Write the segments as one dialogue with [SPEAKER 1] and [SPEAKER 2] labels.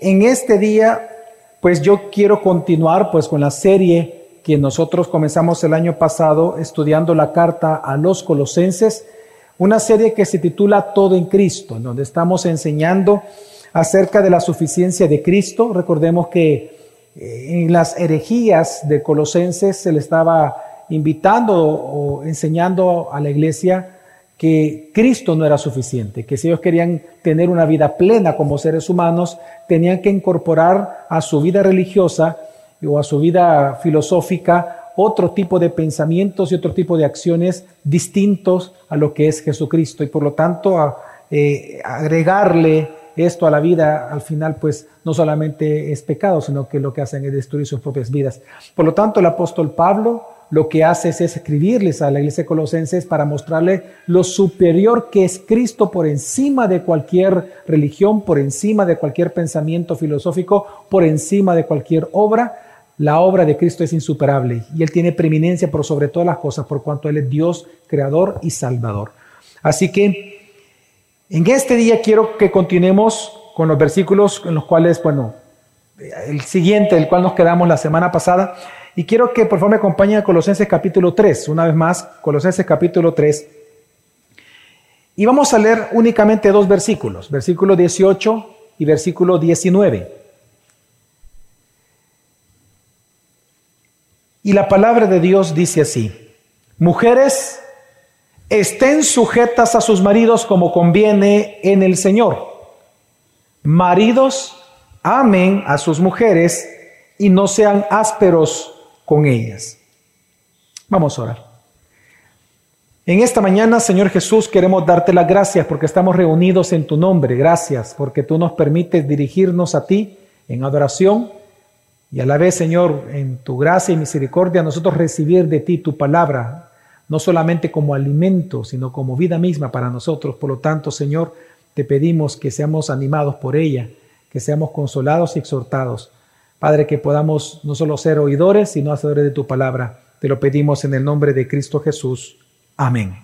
[SPEAKER 1] en este día, pues yo quiero continuar pues con la serie que nosotros comenzamos el año pasado estudiando la carta a los colosenses, una serie que se titula Todo en Cristo, en donde estamos enseñando acerca de la suficiencia de Cristo. Recordemos que eh, en las herejías de Colosenses se le estaba invitando o enseñando a la iglesia que Cristo no era suficiente, que si ellos querían tener una vida plena como seres humanos, tenían que incorporar a su vida religiosa o a su vida filosófica otro tipo de pensamientos y otro tipo de acciones distintos a lo que es Jesucristo. Y por lo tanto, eh, agregarle esto a la vida, al final, pues no solamente es pecado, sino que lo que hacen es destruir sus propias vidas. Por lo tanto, el apóstol Pablo lo que hace es escribirles a la iglesia de Colosenses para mostrarle lo superior que es Cristo por encima de cualquier religión, por encima de cualquier pensamiento filosófico, por encima de cualquier obra. La obra de Cristo es insuperable y Él tiene preeminencia por sobre todas las cosas por cuanto Él es Dios, creador y salvador. Así que en este día quiero que continuemos con los versículos en los cuales, bueno, el siguiente, el cual nos quedamos la semana pasada, y quiero que por favor me acompañen a Colosenses capítulo 3, una vez más, Colosenses capítulo 3. Y vamos a leer únicamente dos versículos, versículo 18 y versículo 19. Y la palabra de Dios dice así, mujeres, estén sujetas a sus maridos como conviene en el Señor. Maridos, amen a sus mujeres y no sean ásperos con ellas. Vamos a orar. En esta mañana, Señor Jesús, queremos darte las gracias porque estamos reunidos en tu nombre. Gracias porque tú nos permites dirigirnos a ti en adoración y a la vez, Señor, en tu gracia y misericordia, nosotros recibir de ti tu palabra, no solamente como alimento, sino como vida misma para nosotros. Por lo tanto, Señor, te pedimos que seamos animados por ella, que seamos consolados y exhortados Padre, que podamos no solo ser oidores, sino hacedores de tu palabra. Te lo pedimos en el nombre de Cristo Jesús. Amén.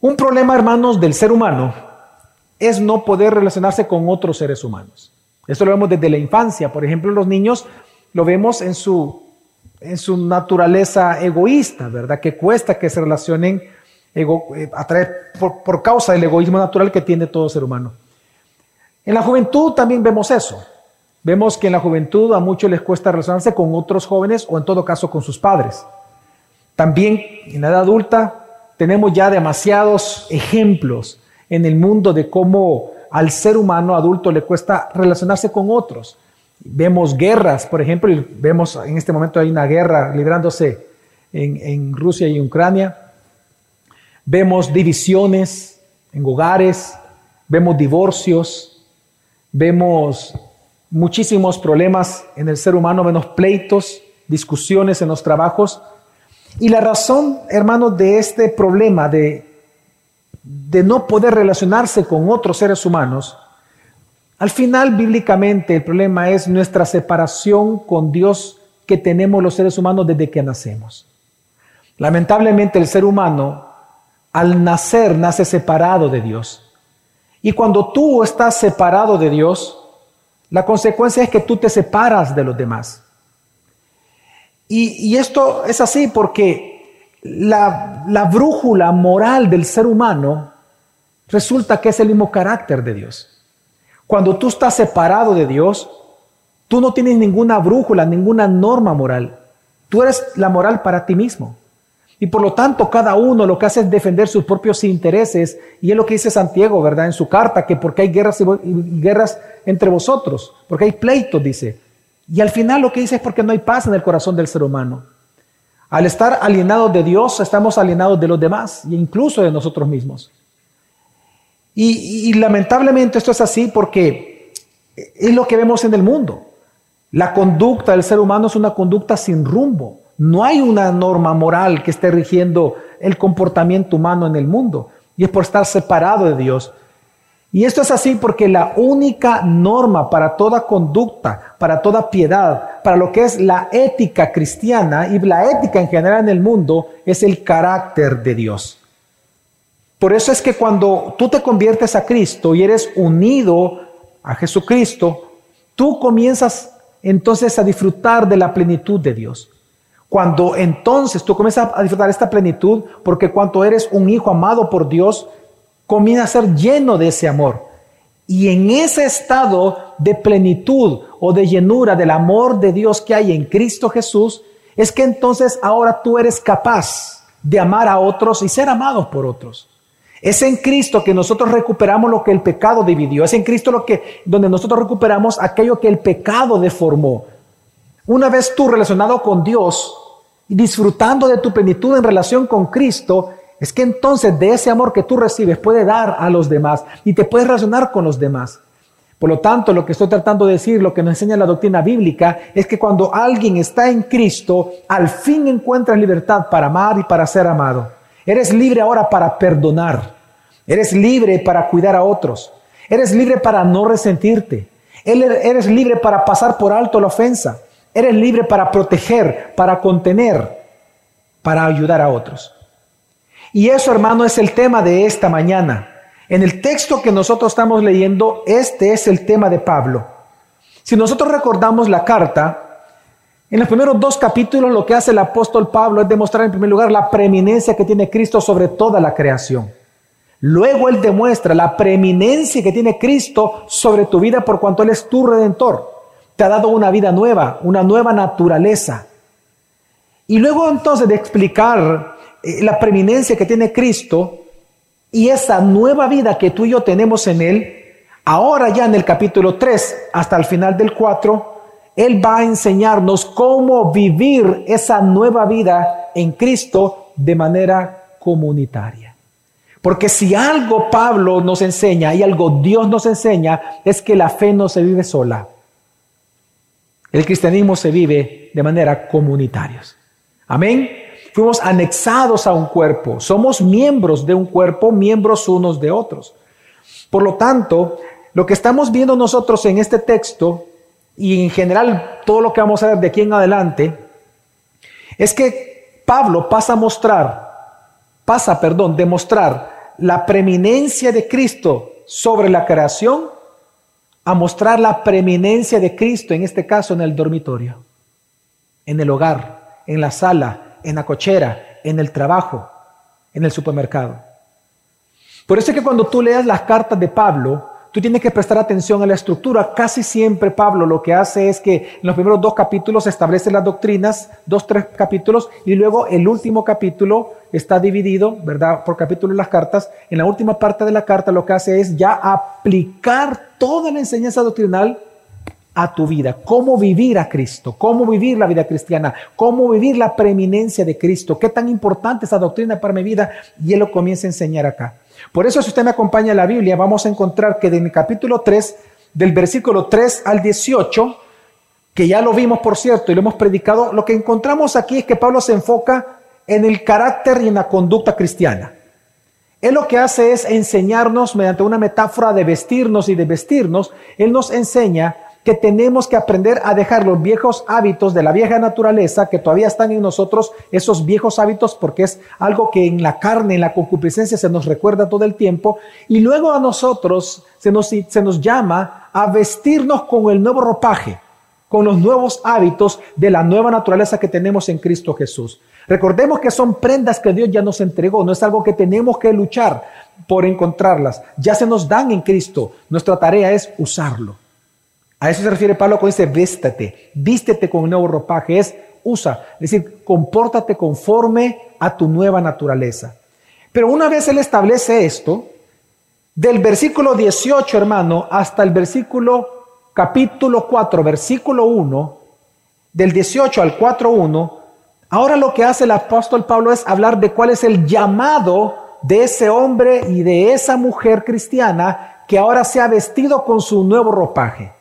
[SPEAKER 1] Un problema, hermanos, del ser humano es no poder relacionarse con otros seres humanos. Esto lo vemos desde la infancia. Por ejemplo, los niños lo vemos en su, en su naturaleza egoísta, ¿verdad? Que cuesta que se relacionen eh, a por, por causa del egoísmo natural que tiene todo ser humano. En la juventud también vemos eso. Vemos que en la juventud a muchos les cuesta relacionarse con otros jóvenes o en todo caso con sus padres. También en la edad adulta tenemos ya demasiados ejemplos en el mundo de cómo al ser humano adulto le cuesta relacionarse con otros. Vemos guerras, por ejemplo, vemos en este momento hay una guerra librándose en, en Rusia y Ucrania. Vemos divisiones en hogares, vemos divorcios, vemos muchísimos problemas en el ser humano, menos pleitos, discusiones en los trabajos. Y la razón, hermanos, de este problema de, de no poder relacionarse con otros seres humanos, al final bíblicamente el problema es nuestra separación con Dios que tenemos los seres humanos desde que nacemos. Lamentablemente el ser humano al nacer nace separado de Dios. Y cuando tú estás separado de Dios, la consecuencia es que tú te separas de los demás. Y, esto es así porque la, la brújula moral del ser humano resulta que es el mismo carácter de Dios. Cuando tú estás separado de Dios, tú no tienes ninguna brújula, ninguna norma moral. Tú eres la moral para ti mismo. Y por lo tanto, cada uno lo que hace es defender sus propios intereses. Y es lo que dice Santiago, ¿verdad? En su carta, que porque hay guerras y guerras entre vosotros, porque hay pleitos, dice. Y al final lo que dice es porque no hay paz en el corazón del ser humano. Al estar alienados de Dios, estamos alienados de los demás e incluso de nosotros mismos. Y, y lamentablemente esto es así porque es lo que vemos en el mundo. La conducta del ser humano es una conducta sin rumbo. No hay una norma moral que esté rigiendo el comportamiento humano en el mundo. Y es por estar separado de Dios. Y esto es así porque la única norma para toda conducta, para toda piedad, para lo que es la ética cristiana y la ética en general en el mundo, es el carácter de Dios. Por eso es que cuando tú te conviertes a Cristo y eres unido a Jesucristo, tú comienzas entonces a disfrutar de la plenitud de Dios. Cuando entonces tú comienzas a disfrutar esta plenitud, porque cuando eres un hijo amado por Dios, comienza a ser lleno de ese amor. Y en ese estado de plenitud o de llenura del amor de Dios que hay en Cristo Jesús, es que entonces ahora tú eres capaz de amar a otros y ser amados por otros. Es en Cristo que nosotros recuperamos lo que el pecado dividió. Es en Cristo lo que, donde nosotros recuperamos aquello que el pecado deformó. Una vez tú relacionado con Dios disfrutando de tu plenitud en relación con Cristo, es que entonces de ese amor que tú recibes puede dar a los demás y te puedes relacionar con los demás. Por lo tanto, lo que estoy tratando de decir, lo que nos enseña la doctrina bíblica, es que cuando alguien está en Cristo, al fin encuentra libertad para amar y para ser amado. Eres libre ahora para perdonar. Eres libre para cuidar a otros. Eres libre para no resentirte. Eres libre para pasar por alto la ofensa. Eres libre para proteger, para contener, para ayudar a otros. Y eso, hermano, es el tema de esta mañana. En el texto que nosotros estamos leyendo, este es el tema de Pablo. Si nosotros recordamos la carta, en los primeros dos capítulos lo que hace el apóstol Pablo es demostrar en primer lugar la preeminencia que tiene Cristo sobre toda la creación. Luego él demuestra la preeminencia que tiene Cristo sobre tu vida por cuanto Él es tu redentor. Te ha dado una vida nueva, una nueva naturaleza. Y luego entonces de explicar eh, la preeminencia que tiene Cristo y esa nueva vida que tú y yo tenemos en Él, ahora ya en el capítulo 3 hasta el final del 4, él va a enseñarnos cómo vivir esa nueva vida en Cristo de manera comunitaria. Porque si algo Pablo nos enseña y algo Dios nos enseña es que la fe no se vive sola. El cristianismo se vive de manera comunitaria. Amén. Fuimos anexados a un cuerpo. Somos miembros de un cuerpo, miembros unos de otros. Por lo tanto, lo que estamos viendo nosotros en este texto y en general todo lo que vamos a ver de aquí en adelante, es que Pablo pasa a mostrar, pasa, perdón, demostrar la preeminencia de Cristo sobre la creación a mostrar la preeminencia de Cristo, en este caso en el dormitorio, en el hogar, en la sala, en la cochera, en el trabajo, en el supermercado. Por eso es que cuando tú leas las cartas de Pablo, tú tienes que prestar atención a la estructura. Casi siempre Pablo lo que hace es que en los primeros dos capítulos establece las doctrinas, dos, tres capítulos, y luego el último capítulo está dividido, ¿verdad? Por capítulos las cartas. En la última parte de la carta lo que hace es ya aplicar toda la enseñanza doctrinal a tu vida, cómo vivir a Cristo, cómo vivir la vida cristiana, cómo vivir la preeminencia de Cristo, qué tan importante esa doctrina para mi vida, y Él lo comienza a enseñar acá. Por eso, si usted me acompaña a la Biblia, vamos a encontrar que en el capítulo 3, del versículo 3 al 18, que ya lo vimos, por cierto, y lo hemos predicado, lo que encontramos aquí es que Pablo se enfoca en el carácter y en la conducta cristiana. Él lo que hace es enseñarnos mediante una metáfora de vestirnos y de vestirnos, Él nos enseña que tenemos que aprender a dejar los viejos hábitos de la vieja naturaleza que todavía están en nosotros, esos viejos hábitos, porque es algo que en la carne, en la concupiscencia se nos recuerda todo el tiempo, y luego a nosotros se nos, se nos llama a vestirnos con el nuevo ropaje, con los nuevos hábitos de la nueva naturaleza que tenemos en Cristo Jesús. Recordemos que son prendas que Dios ya nos entregó, no es algo que tenemos que luchar por encontrarlas, ya se nos dan en Cristo, nuestra tarea es usarlo. A eso se refiere Pablo cuando dice vístete, vístete con un nuevo ropaje, es usa, es decir, compórtate conforme a tu nueva naturaleza. Pero una vez él establece esto, del versículo 18, hermano, hasta el versículo capítulo 4, versículo 1, del 18 al 4.1, ahora lo que hace el apóstol Pablo es hablar de cuál es el llamado de ese hombre y de esa mujer cristiana que ahora se ha vestido con su nuevo ropaje.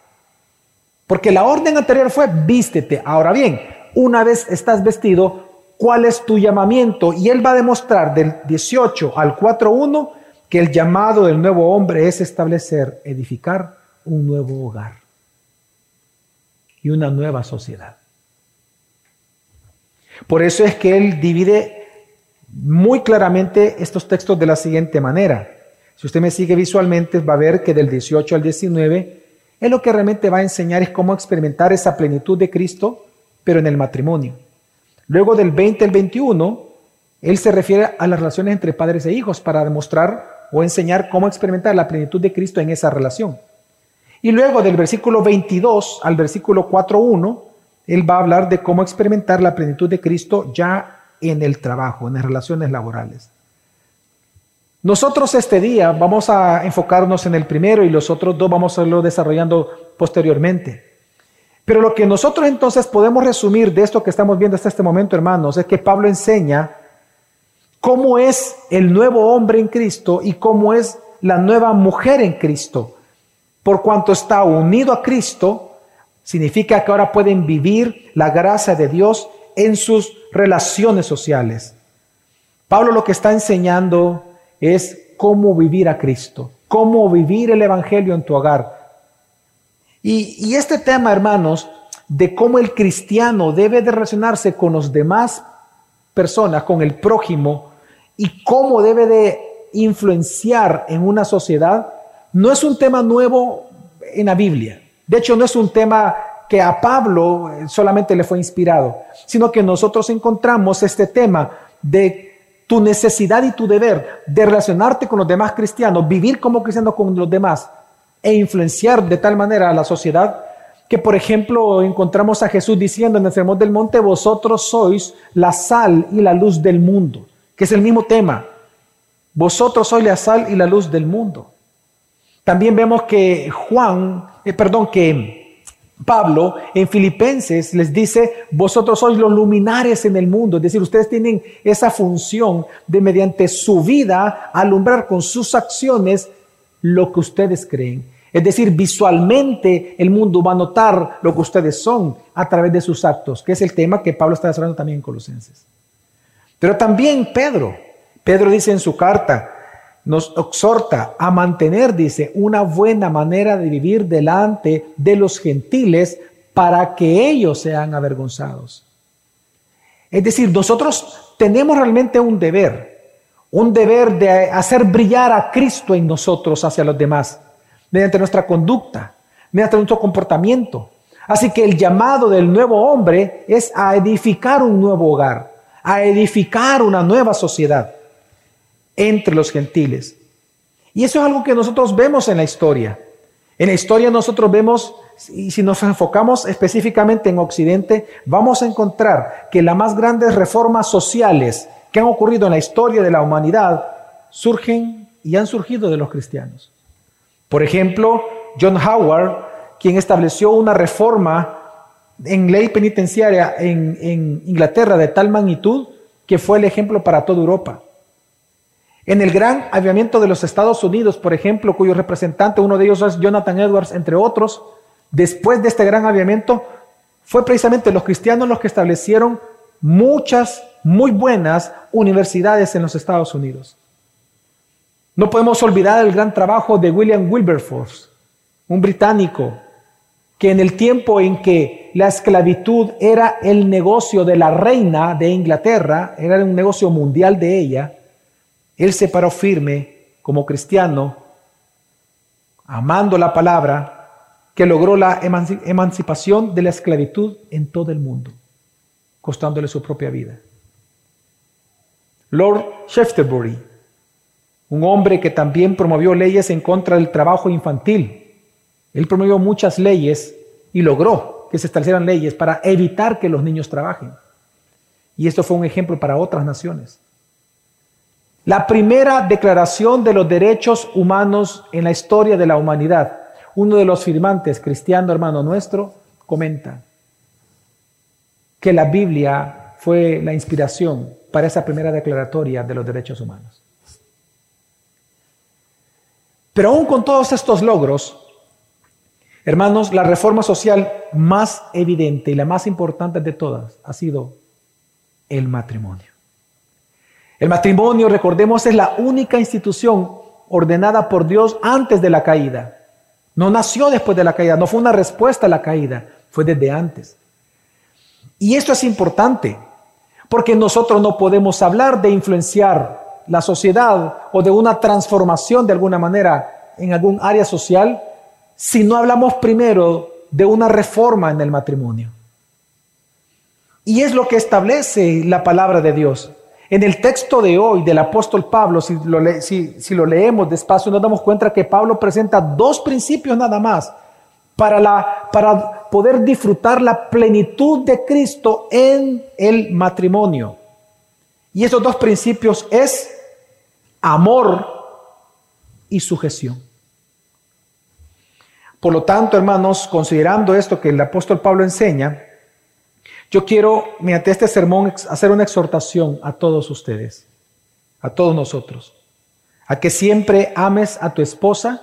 [SPEAKER 1] Porque la orden anterior fue vístete. Ahora bien, una vez estás vestido, ¿cuál es tu llamamiento? Y él va a demostrar del 18 al 4.1 que el llamado del nuevo hombre es establecer, edificar un nuevo hogar y una nueva sociedad. Por eso es que él divide muy claramente estos textos de la siguiente manera. Si usted me sigue visualmente, va a ver que del 18 al 19 Él lo que realmente va a enseñar es cómo experimentar esa plenitud de Cristo, pero en el matrimonio. Luego del 20 al 21, él se refiere a las relaciones entre padres e hijos para demostrar o enseñar cómo experimentar la plenitud de Cristo en esa relación. Y luego del versículo 22 al versículo 4.1, él va a hablar de cómo experimentar la plenitud de Cristo ya en el trabajo, en las relaciones laborales. Nosotros este día vamos a enfocarnos en el primero y los otros dos vamos a irlo desarrollando posteriormente. Pero lo que nosotros entonces podemos resumir de esto que estamos viendo hasta este momento, hermanos, es que Pablo enseña cómo es el nuevo hombre en Cristo y cómo es la nueva mujer en Cristo. Por cuanto está unido a Cristo, significa que ahora pueden vivir la gracia de Dios en sus relaciones sociales. Pablo lo que está enseñando es cómo vivir a Cristo, cómo vivir el Evangelio en tu hogar. Y, este tema, hermanos, de cómo el cristiano debe de relacionarse con los demás personas, con el prójimo, y cómo debe de influenciar en una sociedad, no es un tema nuevo en la Biblia. De hecho, no es un tema que a Pablo solamente le fue inspirado, sino que nosotros encontramos este tema de tu necesidad y tu deber de relacionarte con los demás cristianos, vivir como cristiano con los demás e influenciar de tal manera a la sociedad que, por ejemplo, encontramos a Jesús diciendo en el Sermón del Monte, vosotros sois la sal y la luz del mundo, que es el mismo tema. Vosotros sois la sal y la luz del mundo. También vemos que Juan, eh, perdón, que Pablo en Filipenses les dice, vosotros sois los luminares en el mundo, es decir, ustedes tienen esa función de mediante su vida alumbrar con sus acciones lo que ustedes creen. Es decir, visualmente el mundo va a notar lo que ustedes son a través de sus actos, que es el tema que Pablo está desarrollando también en Colosenses. Pero también Pedro, Pedro dice en su carta, nos exhorta a mantener, dice, una buena manera de vivir delante de los gentiles para que ellos sean avergonzados. Es decir, nosotros tenemos realmente un deber, un deber de hacer brillar a Cristo en nosotros hacia los demás, mediante nuestra conducta, mediante nuestro comportamiento. Así que el llamado del nuevo hombre es a edificar un nuevo hogar, a edificar una nueva sociedad entre los gentiles. Y eso es algo que nosotros vemos en la historia. En la historia nosotros vemos, y si nos enfocamos específicamente en Occidente, vamos a encontrar que las más grandes reformas sociales que han ocurrido en la historia de la humanidad surgen y han surgido de los cristianos. Por ejemplo, John Howard, quien estableció una reforma en ley penitenciaria en, en Inglaterra de tal magnitud que fue el ejemplo para toda Europa. En el gran avivamiento de los Estados Unidos, por ejemplo, cuyo representante, uno de ellos es Jonathan Edwards, entre otros, después de este gran avivamiento, fue precisamente los cristianos los que establecieron muchas muy buenas universidades en los Estados Unidos. No podemos olvidar el gran trabajo de William Wilberforce, un británico que en el tiempo en que la esclavitud era el negocio de la reina de Inglaterra, era un negocio mundial de ella, él se paró firme como cristiano, amando la palabra, que logró la emancipación de la esclavitud en todo el mundo, costándole su propia vida. Lord Shaftesbury, un hombre que también promovió leyes en contra del trabajo infantil. Él promovió muchas leyes y logró que se establecieran leyes para evitar que los niños trabajen. Y esto fue un ejemplo para otras naciones. La primera declaración de los derechos humanos en la historia de la humanidad. Uno de los firmantes, cristiano hermano nuestro, comenta que la Biblia fue la inspiración para esa primera declaratoria de los derechos humanos. Pero aún con todos estos logros, hermanos, la reforma social más evidente y la más importante de todas ha sido el matrimonio. El matrimonio, recordemos, es la única institución ordenada por Dios antes de la caída. No nació después de la caída, no fue una respuesta a la caída, fue desde antes. Y esto es importante, porque nosotros no podemos hablar de influenciar la sociedad o de una transformación de alguna manera en algún área social si no hablamos primero de una reforma en el matrimonio. Y es lo que establece la palabra de Dios. En el texto de hoy del apóstol Pablo, si lo, leemos despacio, nos damos cuenta que Pablo presenta dos principios nada más para, para poder disfrutar la plenitud de Cristo en el matrimonio. Y esos dos principios es amor y sujeción. Por lo tanto, hermanos, considerando esto que el apóstol Pablo enseña, yo quiero, mediante este sermón, hacer una exhortación a todos ustedes, a todos nosotros, a que siempre ames a tu esposa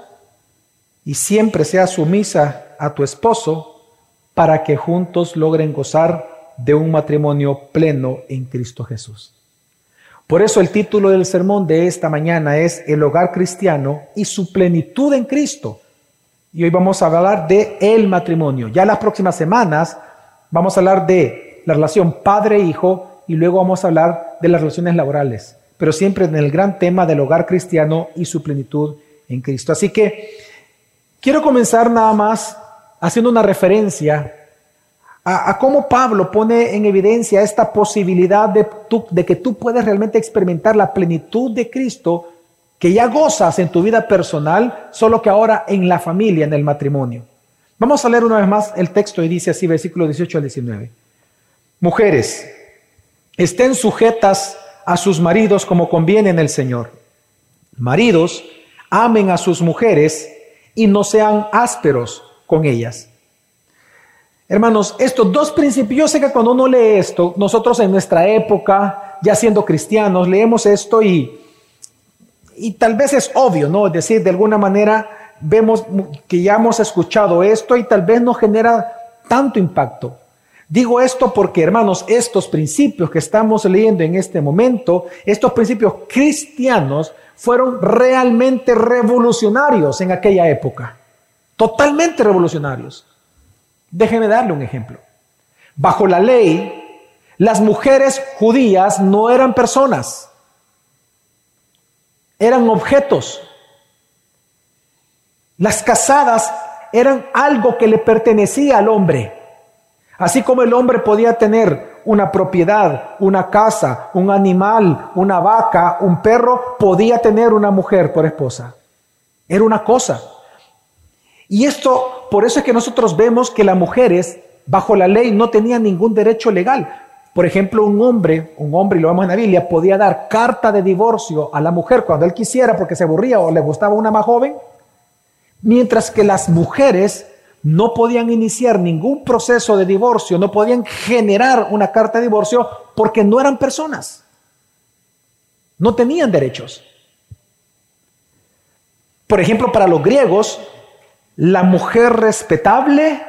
[SPEAKER 1] y siempre seas sumisa a tu esposo para que juntos logren gozar de un matrimonio pleno en Cristo Jesús. Por eso el título del sermón de esta mañana es El hogar cristiano y su plenitud en Cristo. Y hoy vamos a hablar de el matrimonio. Ya las próximas semanas vamos a hablar de la relación padre-hijo y luego vamos a hablar de las relaciones laborales, pero siempre en el gran tema del hogar cristiano y su plenitud en Cristo. Así que quiero comenzar nada más haciendo una referencia a, cómo Pablo pone en evidencia esta posibilidad de, de que tú puedes realmente experimentar la plenitud de Cristo que ya gozas en tu vida personal, solo que ahora en la familia, en el matrimonio. Vamos a leer una vez más el texto y dice así, versículo 18 al 19. Mujeres, estén sujetas a sus maridos como conviene en el Señor. Maridos, amen a sus mujeres y no sean ásperos con ellas. Hermanos, estos dos principios, yo sé que cuando uno lee esto, nosotros en nuestra época, ya siendo cristianos, leemos esto y, y tal vez es obvio, ¿no? Es decir, de alguna manera vemos que ya hemos escuchado esto y tal vez no genera tanto impacto. Digo esto porque, hermanos, estos principios que estamos leyendo en este momento, estos principios cristianos, fueron realmente revolucionarios en aquella época. Totalmente revolucionarios. Déjenme darle un ejemplo. Bajo la ley, las mujeres judías no eran personas, eran objetos. Las casadas eran algo que le pertenecía al hombre. Así como el hombre podía tener una propiedad, una casa, un animal, una vaca, un perro, podía tener una mujer por esposa. Era una cosa. Y esto, por eso es que nosotros vemos que las mujeres, bajo la ley, no tenían ningún derecho legal. Por ejemplo, un hombre, un hombre, y lo vemos en la Biblia, podía dar carta de divorcio a la mujer cuando él quisiera porque se aburría o le gustaba una más joven, mientras que las mujeres no podían iniciar ningún proceso de divorcio, no podían generar una carta de divorcio porque no eran personas, no tenían derechos. Por ejemplo, para los griegos, la mujer respetable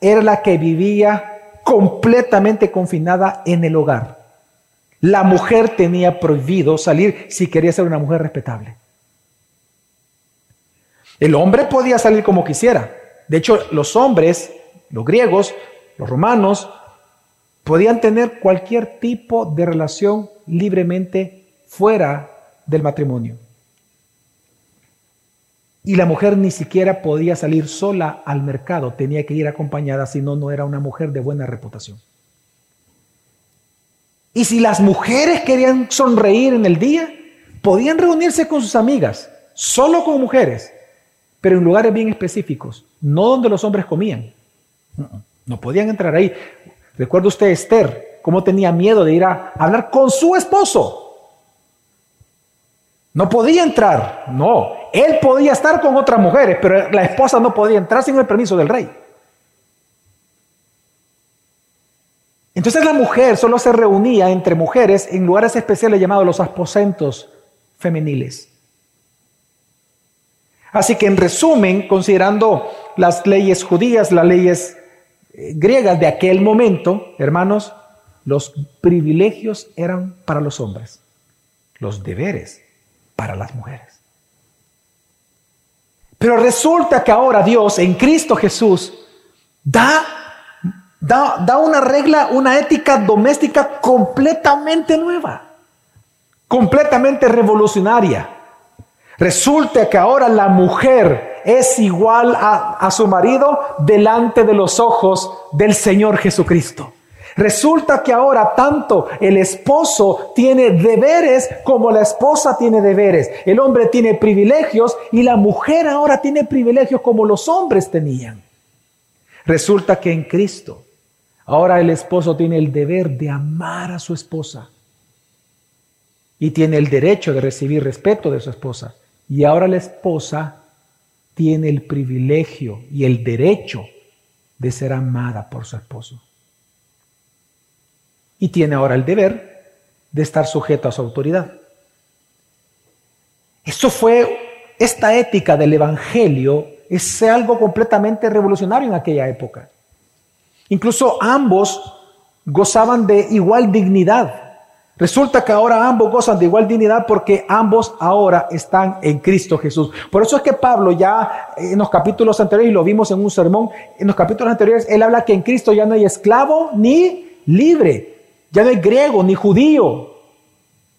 [SPEAKER 1] era la que vivía completamente confinada en el hogar. La mujer tenía prohibido salir si quería ser una mujer respetable. El hombre podía salir como quisiera. De hecho, los hombres, los griegos, los romanos, podían tener cualquier tipo de relación libremente fuera del matrimonio. Y la mujer ni siquiera podía salir sola al mercado, tenía que ir acompañada, si no, no era una mujer de buena reputación. Y si las mujeres querían sonreír en el día, podían reunirse con sus amigas, solo con mujeres, pero en lugares bien específicos, no donde los hombres comían. No podían entrar ahí. Recuerda usted Esther, cómo tenía miedo de ir a hablar con su esposo. No podía entrar, no. Él podía estar con otras mujeres, pero la esposa no podía entrar sin el permiso del rey. Entonces la mujer solo se reunía entre mujeres en lugares especiales llamados los aposentos femeniles. Así que en resumen, considerando las leyes judías, las leyes eh, griegas de aquel momento, hermanos, los privilegios eran para los hombres, los deberes para las mujeres. Pero resulta que ahora Dios en Cristo Jesús da, da, da una regla, una ética doméstica completamente nueva, completamente revolucionaria. Resulta que ahora la mujer es igual a, su marido delante de los ojos del Señor Jesucristo. Resulta que ahora tanto el esposo tiene deberes como la esposa tiene deberes. El hombre tiene privilegios y la mujer ahora tiene privilegios como los hombres tenían. Resulta que en Cristo ahora el esposo tiene el deber de amar a su esposa y tiene el derecho de recibir respeto de su esposa. Y ahora la esposa tiene el privilegio y el derecho de ser amada por su esposo y tiene ahora el deber de estar sujeto a su autoridad. Esto fue, esta ética del Evangelio es algo completamente revolucionario en aquella época. Incluso ambos gozaban de igual dignidad. Resulta que ahora ambos gozan de igual dignidad porque ambos ahora están en Cristo Jesús. Por eso es que Pablo ya en los capítulos anteriores, y lo vimos en un sermón, en los capítulos anteriores, él habla que en Cristo ya no hay esclavo ni libre, ya no hay griego ni judío.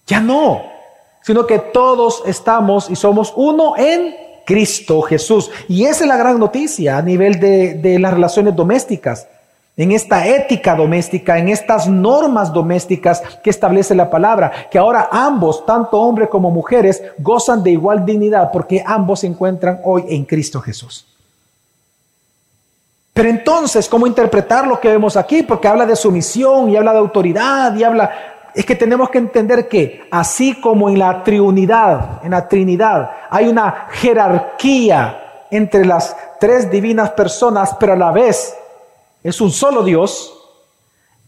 [SPEAKER 1] Ya no. Sino que todos estamos y somos uno en Cristo Jesús. Y esa es la gran noticia a nivel de, de las relaciones domésticas en esta ética doméstica, en estas normas domésticas que establece la palabra, que ahora ambos, tanto hombres como mujeres, gozan de igual dignidad porque ambos se encuentran hoy en Cristo Jesús. Pero entonces, ¿cómo interpretar lo que vemos aquí? Porque habla de sumisión y habla de autoridad y habla... Es que tenemos que entender que así como en la Trinidad, en la Trinidad, hay una jerarquía entre las tres divinas personas, pero a la vez es un solo Dios,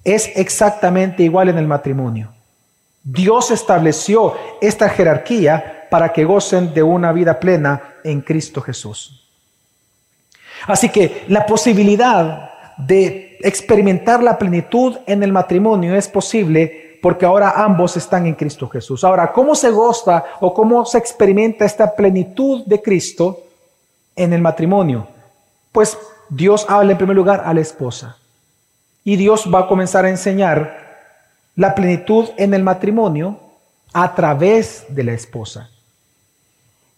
[SPEAKER 1] es exactamente igual en el matrimonio. Dios estableció esta jerarquía para que gocen de una vida plena en Cristo Jesús. Así que la posibilidad de experimentar la plenitud en el matrimonio es posible porque ahora ambos están en Cristo Jesús. Ahora, ¿cómo se goza o cómo se experimenta esta plenitud de Cristo en el matrimonio? Pues Dios habla en primer lugar a la esposa y Dios va a comenzar a enseñar la plenitud en el matrimonio a través de la esposa.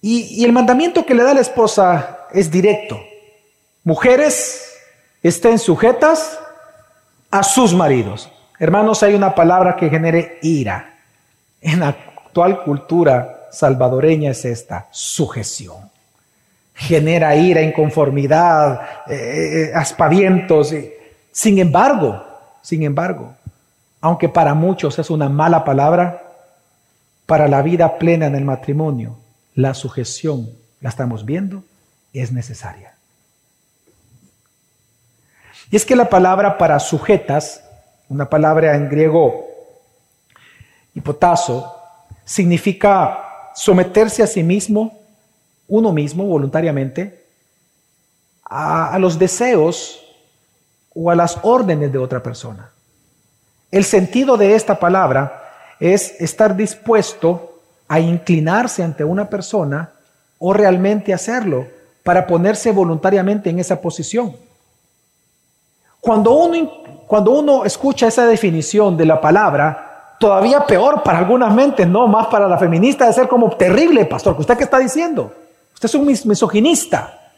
[SPEAKER 1] Y, el mandamiento que le da la esposa es directo. Mujeres, estén sujetas a sus maridos. Hermanos, hay una palabra que genere ira. En la actual cultura salvadoreña es esta, sujeción. Genera ira, inconformidad, eh, eh, aspavientos. Sin embargo, sin embargo, aunque para muchos es una mala palabra, para la vida plena en el matrimonio, la sujeción, la estamos viendo, es necesaria. Y es que la palabra para sujetas, una palabra en griego hipotazo, significa someterse a sí mismo, uno mismo voluntariamente, a, los deseos o a las órdenes de otra persona. El sentido de esta palabra es estar dispuesto a inclinarse ante una persona o realmente hacerlo para ponerse voluntariamente en esa posición. Cuando uno, cuando uno escucha esa definición de la palabra, todavía peor para algunas mentes, no más para la feminista, de ser como terrible, pastor. ¿Usted qué está diciendo? Usted es un misoginista.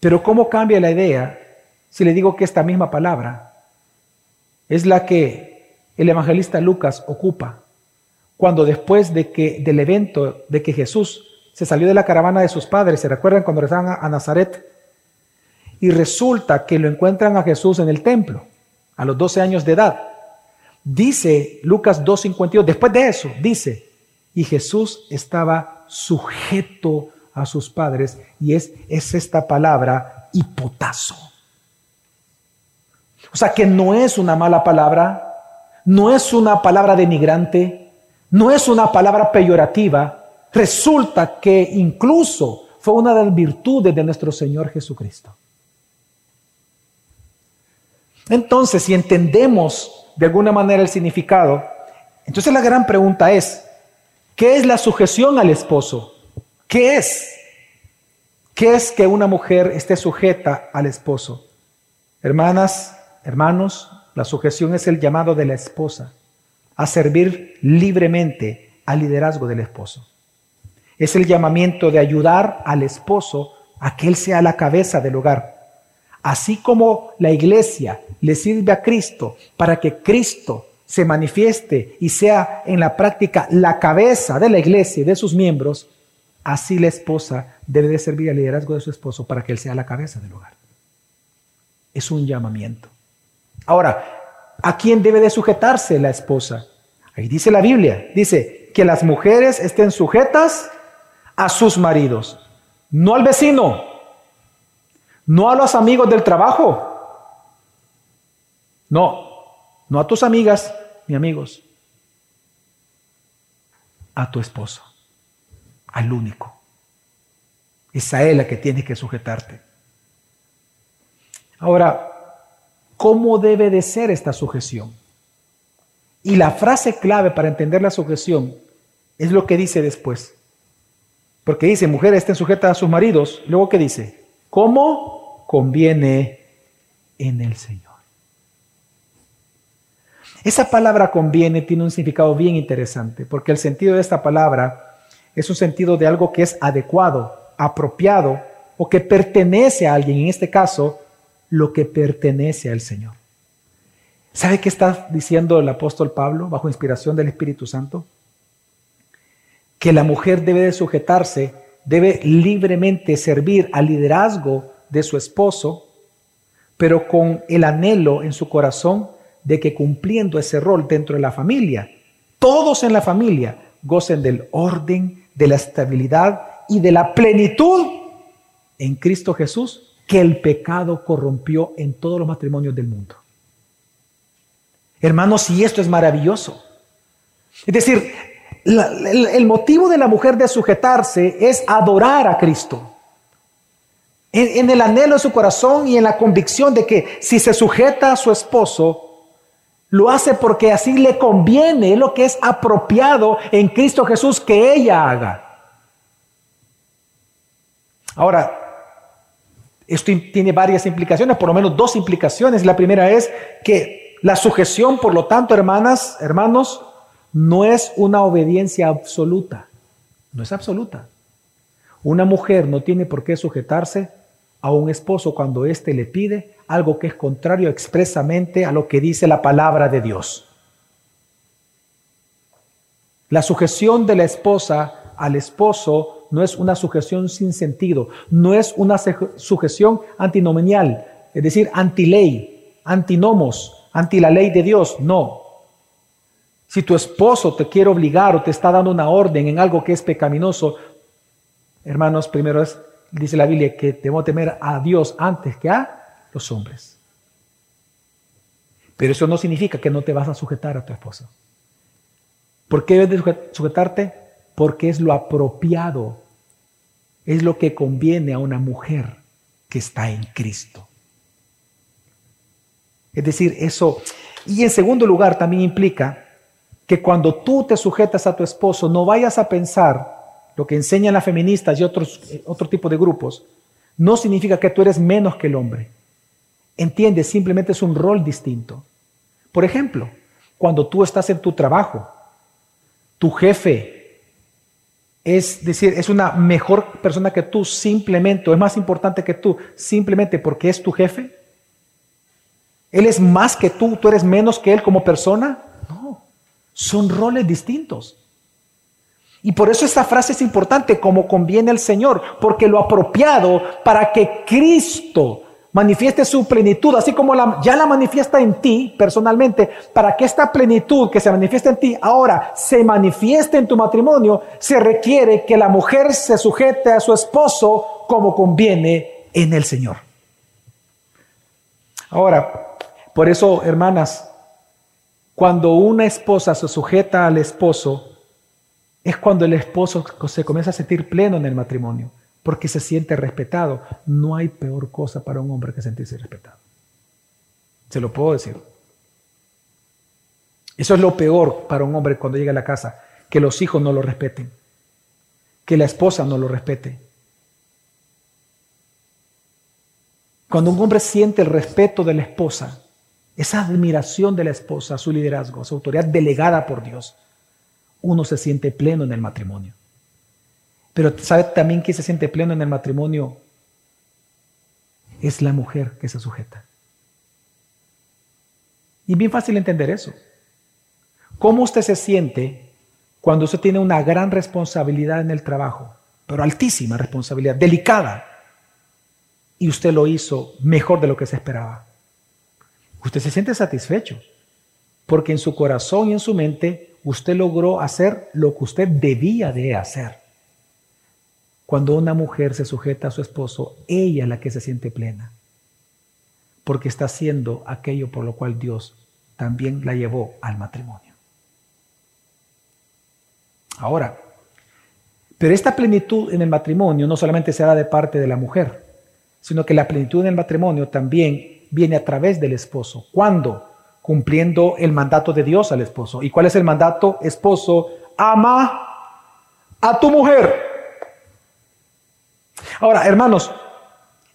[SPEAKER 1] Pero ¿cómo cambia la idea si le digo que esta misma palabra es la que el evangelista Lucas ocupa cuando después de que del evento de que Jesús se salió de la caravana de sus padres, ¿se recuerdan cuando regresaban a Nazaret? y resulta que lo encuentran a Jesús en el templo a los 12 años de edad. Dice Lucas 2.52, después de eso, dice, y Jesús estaba sujeto a sus padres y es, es esta palabra hipotazo. O sea que no es una mala palabra, no es una palabra denigrante, no es una palabra peyorativa, resulta que incluso fue una de las virtudes de nuestro Señor Jesucristo. Entonces, si entendemos de alguna manera el significado, entonces la gran pregunta es, ¿qué es la sujeción al esposo? ¿Qué es? ¿Qué es que una mujer esté sujeta al esposo? Hermanas, hermanos, la sujeción es el llamado de la esposa a servir libremente al liderazgo del esposo. es el llamamiento de ayudar al esposo a que él sea la cabeza del hogar. Así como la iglesia le sirve a Cristo para que Cristo se manifieste y sea en la práctica la cabeza de la iglesia y de sus miembros, así la esposa debe de servir al liderazgo de su esposo para que él sea la cabeza del hogar. Es un llamamiento. Ahora, ¿a quién debe de sujetarse la esposa? Ahí dice la Biblia, dice que las mujeres estén sujetas a sus maridos, no al vecino, no a los amigos del trabajo, no, no a tus amigas ni amigos, a tu esposo, al único. Es a él a que tienes que sujetarte. Ahora, ¿cómo debe de ser esta sujeción? Y la frase clave para entender la sujeción es lo que dice después. Porque dice, mujeres estén sujetas a sus maridos. Luego que dice, ¿cómo conviene en el Señor? Esa palabra conviene tiene un significado bien interesante, porque el sentido de esta palabra es un sentido de algo que es adecuado, apropiado o que pertenece a alguien, en este caso, lo que pertenece al Señor. ¿Sabe qué está diciendo el apóstol Pablo bajo inspiración del Espíritu Santo? Que la mujer debe de sujetarse, debe libremente servir al liderazgo de su esposo, pero con el anhelo en su corazón de que cumpliendo ese rol dentro de la familia, todos en la familia gocen del orden, de la estabilidad y de la plenitud en Cristo Jesús que el pecado corrompió en todos los matrimonios del mundo. Hermanos, y esto es maravilloso. Es decir, el, motivo de la mujer de sujetarse es adorar a Cristo. En, en el anhelo de su corazón y en la convicción de que si se sujeta a su esposo, lo hace porque así le conviene, es lo que es apropiado en Cristo Jesús que ella haga. Ahora, esto tiene varias implicaciones, por lo menos dos implicaciones. La primera es que la sujeción, por lo tanto, hermanas, hermanos, no es una obediencia absoluta. No es absoluta. Una mujer no tiene por qué sujetarse a un esposo cuando éste le pide algo que es contrario expresamente a lo que dice la palabra de Dios. La sujeción de la esposa al esposo no es una sujeción sin sentido, no es una sujeción antinomenial, es decir, antiley, antinomos, anti la ley de Dios. No. Si tu esposo te quiere obligar o te está dando una orden en algo que es pecaminoso, hermanos, primero es, dice la Biblia, que debemos temer a Dios antes que a los hombres. Pero eso no significa que no te vas a sujetar a tu esposo. ¿Por qué debes de sujetarte? Porque es lo apropiado, es lo que conviene a una mujer que está en Cristo. Es decir, eso. Y en segundo lugar, también implica que cuando tú te sujetas a tu esposo, no vayas a pensar lo que enseñan las feministas y otros, eh, otro tipo de grupos, no significa que tú eres menos que el hombre. Entiendes, simplemente es un rol distinto. Por ejemplo, cuando tú estás en tu trabajo, tu jefe es decir, es una mejor persona que tú simplemente, o es más importante que tú simplemente porque es tu jefe, él es más que tú, tú eres menos que Él como persona. No, son roles distintos. Y por eso esta frase es importante, como conviene al Señor, porque lo apropiado para que Cristo manifieste su plenitud, así como ya la manifiesta en ti personalmente, para que esta plenitud que se manifiesta en ti ahora se manifieste en tu matrimonio, se requiere que la mujer se sujete a su esposo como conviene en el Señor. Ahora, por eso, hermanas, cuando una esposa se sujeta al esposo, es cuando el esposo se comienza a sentir pleno en el matrimonio, porque se siente respetado. No hay peor cosa para un hombre que sentirse respetado. Se lo puedo decir. Eso es lo peor para un hombre cuando llega a la casa, que los hijos no lo respeten, que la esposa no lo respete, Cuando un hombre siente el respeto de la esposa, esa admiración de la esposa, su liderazgo, su autoridad delegada por Dios, uno se siente pleno en el matrimonio. Pero ¿sabe también que se siente pleno en el matrimonio? Es la mujer que se sujeta. Y bien fácil entender eso. ¿Cómo usted se siente cuando usted tiene una gran responsabilidad en el trabajo, pero altísima responsabilidad, delicada, y usted lo hizo mejor de lo que se esperaba? Usted se siente satisfecho, porque en su corazón y en su mente usted logró hacer lo que usted debía de hacer. Cuando una mujer se sujeta a su esposo, ella es la que se siente plena, porque está haciendo aquello por lo cual Dios también la llevó al matrimonio. Ahora, pero esta plenitud en el matrimonio no solamente se da de parte de la mujer, sino que la plenitud en el matrimonio también viene a través del esposo. ¿Cuándo? Cumpliendo el mandato de Dios al esposo. ¿Y cuál es el mandato? Esposo, ama a tu mujer Ahora, hermanos,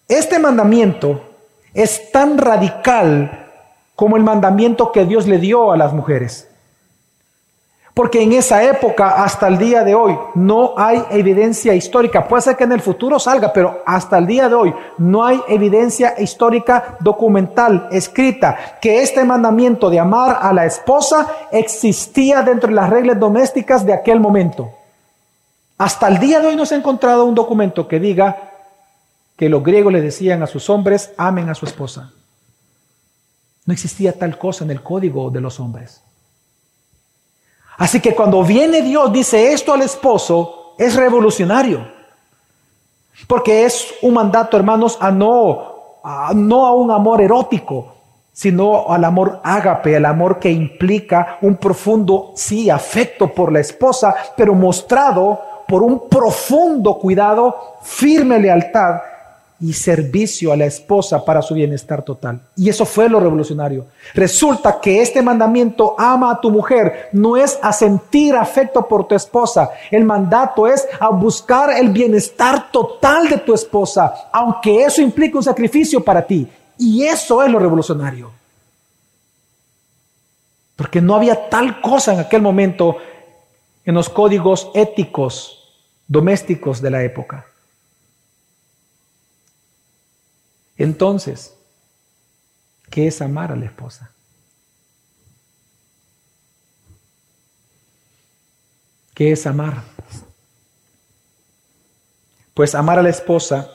[SPEAKER 1] este mandamiento es tan radical como el mandamiento que Dios le dio a las mujeres. Porque en esa época, hasta el día de hoy, no hay evidencia histórica. Puede ser que en el futuro salga, pero hasta el día de hoy no hay evidencia histórica documental, escrita, que este mandamiento de amar a la esposa existía dentro de las reglas domésticas de aquel momento. Hasta el día de hoy no se ha encontrado un documento que diga que los griegos le decían a sus hombres, amen a su esposa. No existía tal cosa en el código de los hombres. Así que cuando viene Dios, dice esto al esposo, es revolucionario. Porque es un mandato, hermanos, a no, a, no a un amor erótico, sino al amor ágape, al amor que implica un profundo, sí, afecto por la esposa, pero mostrado por un profundo cuidado, firme lealtad y servicio a la esposa para su bienestar total. Y eso fue lo revolucionario. Resulta que este mandamiento, ama a tu mujer, no es a sentir afecto por tu esposa. El mandato es a buscar el bienestar total de tu esposa, aunque eso implique un sacrificio para ti. Y eso es lo revolucionario. Porque no había tal cosa en aquel momento en los códigos éticos domésticos de la época. Entonces, ¿qué es amar a la esposa? ¿Qué es amar? Pues amar a la esposa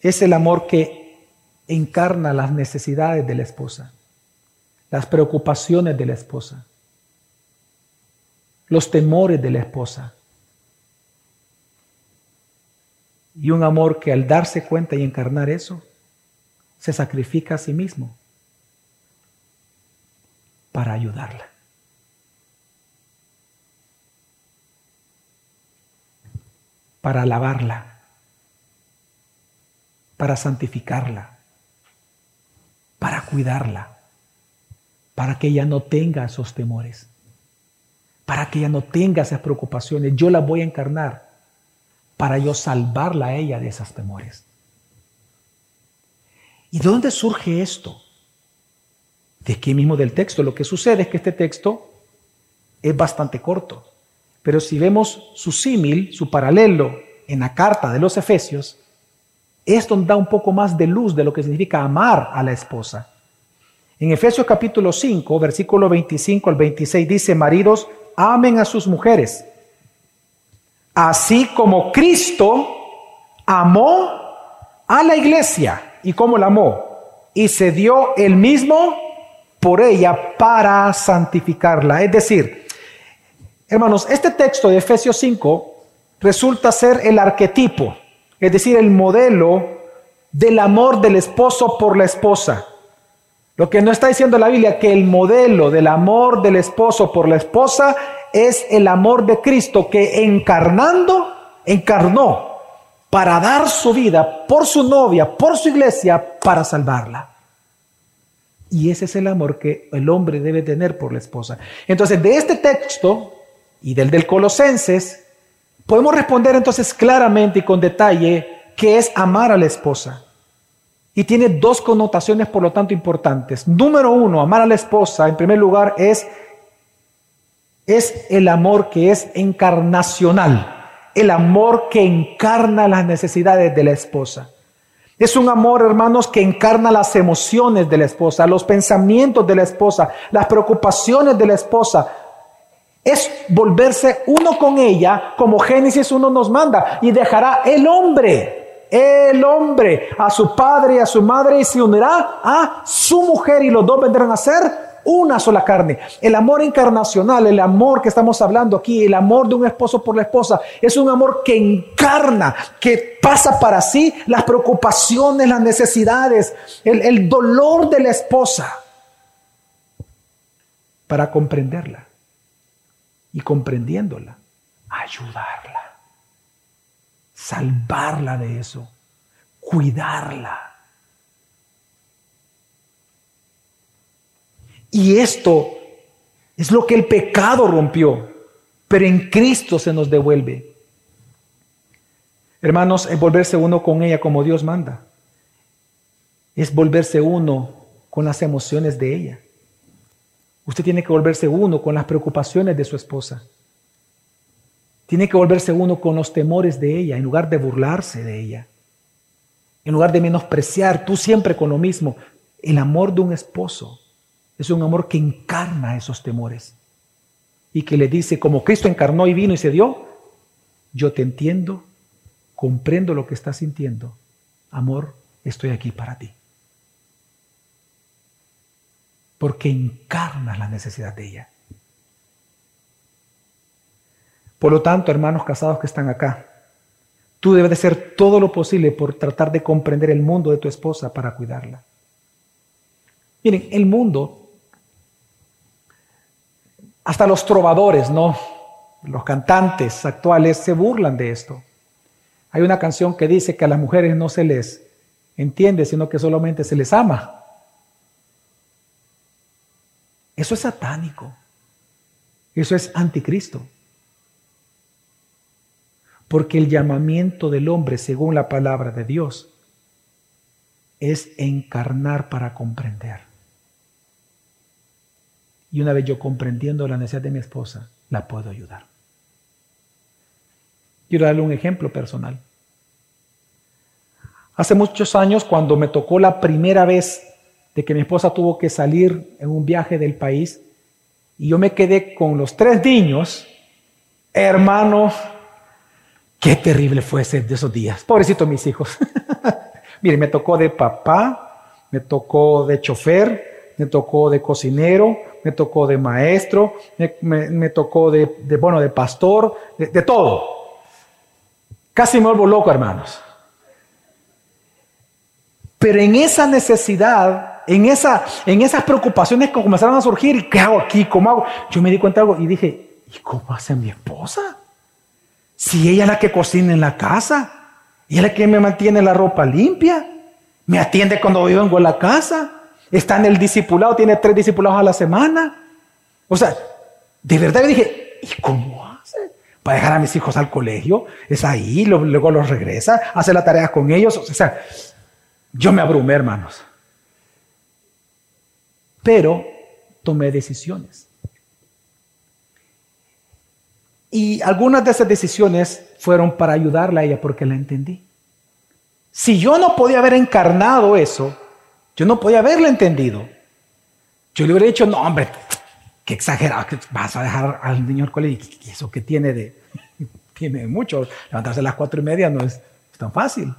[SPEAKER 1] es el amor que encarna las necesidades de la esposa, las preocupaciones de la esposa, los temores de la esposa, Y un amor que al darse cuenta y encarnar eso, se sacrifica a sí mismo para ayudarla. Para alabarla, para santificarla, para cuidarla, para que ella no tenga esos temores, para que ella no tenga esas preocupaciones. Yo la voy a encarnar para yo salvarla a ella de esos temores. ¿Y dónde surge esto? De aquí mismo del texto. Lo que sucede es que este texto es bastante corto, pero si vemos su símil, su paralelo en la carta de los Efesios, esto da un poco más de luz de lo que significa amar a la esposa. En Efesios capítulo 5, versículo 25 al 26 dice, maridos, amen a sus mujeres Así como Cristo amó a la iglesia. ¿Y cómo la amó? Y se dio el mismo por ella para santificarla. Es decir, hermanos, este texto de Efesios 5 resulta ser el arquetipo, es decir, el modelo del amor del esposo por la esposa. Lo que no está diciendo la Biblia, que el modelo del amor del esposo por la esposa es el amor de Cristo que encarnando, encarnó para dar su vida por su novia, por su iglesia, para salvarla. Y ese es el amor que el hombre debe tener por la esposa. Entonces, de este texto y del del Colosenses, podemos responder entonces claramente y con detalle qué es amar a la esposa. Y tiene dos connotaciones, por lo tanto, importantes. Número uno, amar a la esposa, en primer lugar, es es el amor que es encarnacional, el amor que encarna las necesidades de la esposa. Es un amor, hermanos, que encarna las emociones de la esposa, los pensamientos de la esposa, las preocupaciones de la esposa. Es volverse uno con ella, como Génesis 1 nos manda, y dejará el hombre, el hombre, a su padre y a su madre, y se unirá a su mujer, y los dos vendrán a ser una sola carne. El amor encarnacional, el amor que estamos hablando aquí, el amor de un esposo por la esposa, es un amor que encarna, que pasa para sí las preocupaciones, las necesidades, el, el dolor de la esposa para comprenderla y comprendiéndola, ayudarla, salvarla de eso, cuidarla Y esto es lo que el pecado rompió, pero en Cristo se nos devuelve. Hermanos, es volverse uno con ella como Dios manda. Es volverse uno con las emociones de ella. Usted tiene que volverse uno con las preocupaciones de su esposa. Tiene que volverse uno con los temores de ella en lugar de burlarse de ella. En lugar de menospreciar, tú siempre con lo mismo. El amor de un esposo es un amor que encarna esos temores y que le dice, como Cristo encarnó y vino y se dio, yo te entiendo, comprendo lo que estás sintiendo. Amor, estoy aquí para ti. Porque encarna la necesidad de ella. Por lo tanto, hermanos casados que están acá, tú debes de hacer todo lo posible por tratar de comprender el mundo de tu esposa para cuidarla. Miren, el mundo hasta los trovadores, ¿no? Los cantantes actuales se burlan de esto. Hay una canción que dice que a las mujeres no se les entiende, sino que solamente se les ama. Eso es satánico. Eso es anticristo. Porque el llamamiento del hombre, según la palabra de Dios, es encarnar para comprender. Y una vez yo comprendiendo la necesidad de mi esposa, la puedo ayudar. Quiero darle un ejemplo personal. Hace muchos años, cuando me tocó la primera vez de que mi esposa tuvo que salir en un viaje del país, y yo me quedé con los tres niños, hermano, qué terrible fue ese de esos días. Pobrecito mis hijos. Mire, me tocó de papá, me tocó de chofer, me tocó de cocinero, me tocó de maestro, me, tocó de, bueno, de pastor, de, todo. Casi me vuelvo loco, hermanos. Pero en esa necesidad, en, esa, en esas preocupaciones que comenzaron a surgir, ¿qué hago aquí? ¿Cómo hago? Yo me di cuenta de algo y dije, ¿y cómo hace mi esposa? Si ella es la que cocina en la casa, ella es la que me mantiene la ropa limpia, me atiende cuando yo vengo a la casa, está en el discipulado, tiene tres discipulados a la semana. O sea, de verdad yo dije, ¿y cómo hace? Para dejar a mis hijos al colegio, es ahí, luego los regresa, hace la tarea con ellos. O sea, yo me abrumé, hermanos. Pero tomé decisiones. Y algunas de esas decisiones fueron para ayudarla a ella porque la entendí. Si yo no podía haber encarnado eso, yo no podía haberle entendido. Yo le hubiera dicho, no, hombre, qué exagerado, que vas a dejar al niño al colegio. ¿Y eso que tiene de...? tiene mucho. Levantarse a las cuatro y media no es, tan fácil.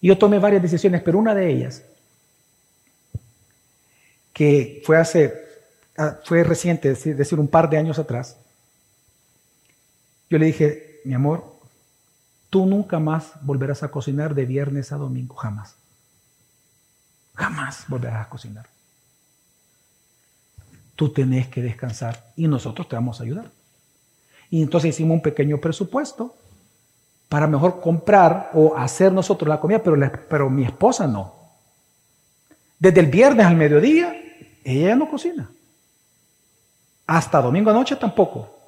[SPEAKER 1] Y yo tomé varias decisiones, pero una de ellas, que fue hace, ah, fue reciente, es decir, un par de años atrás, yo le dije, mi amor, Tú nunca más volverás a cocinar de viernes a domingo, jamás. Jamás volverás a cocinar. Tú tenés que descansar y nosotros te vamos a ayudar. Y entonces hicimos un pequeño presupuesto para mejor comprar o hacer nosotros la comida, pero, pero mi esposa no. Desde el viernes al mediodía, ella no cocina. Hasta domingo anoche tampoco.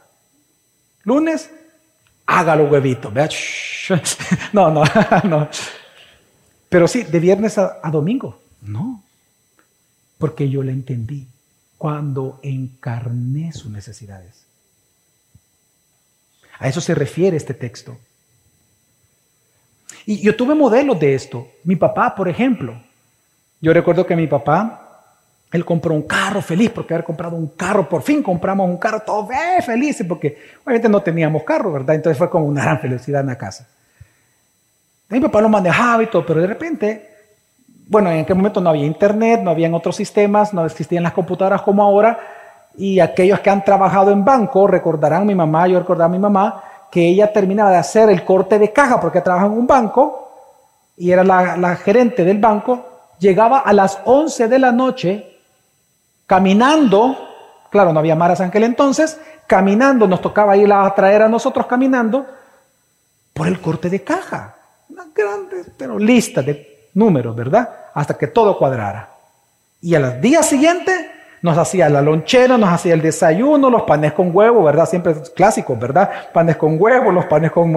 [SPEAKER 1] Lunes, hágalo huevito. No, no, no. Pero sí, de viernes a, domingo. No. Porque yo le entendí cuando encarné sus necesidades. A eso se refiere este texto. Y yo tuve modelos de esto. Mi papá, por ejemplo. Yo recuerdo que mi papá, él compró un carro feliz porque haber comprado un carro. Por fin compramos un carro, todos felices porque obviamente no teníamos carro, ¿verdad? Entonces fue como una gran felicidad en la casa. Mi papá lo manejaba y todo, pero de repente bueno, en aquel momento no había internet, no habían otros sistemas, no existían las computadoras como ahora, y aquellos que han trabajado en banco recordarán mi mamá, yo recordaba a mi mamá, que ella terminaba de hacer el corte de caja porque trabaja en un banco y era la, gerente del banco, llegaba a las 11 de la noche caminando, claro, no había maras en entonces, caminando, nos tocaba ir a traer a nosotros caminando por el corte de caja. Una grande, pero lista de números, ¿verdad? Hasta que todo cuadrara. Y al día siguiente nos hacía la lonchera, nos hacía el desayuno, los panes con huevo, ¿verdad? Siempre clásicos, ¿verdad? Panes con huevo, los panes con,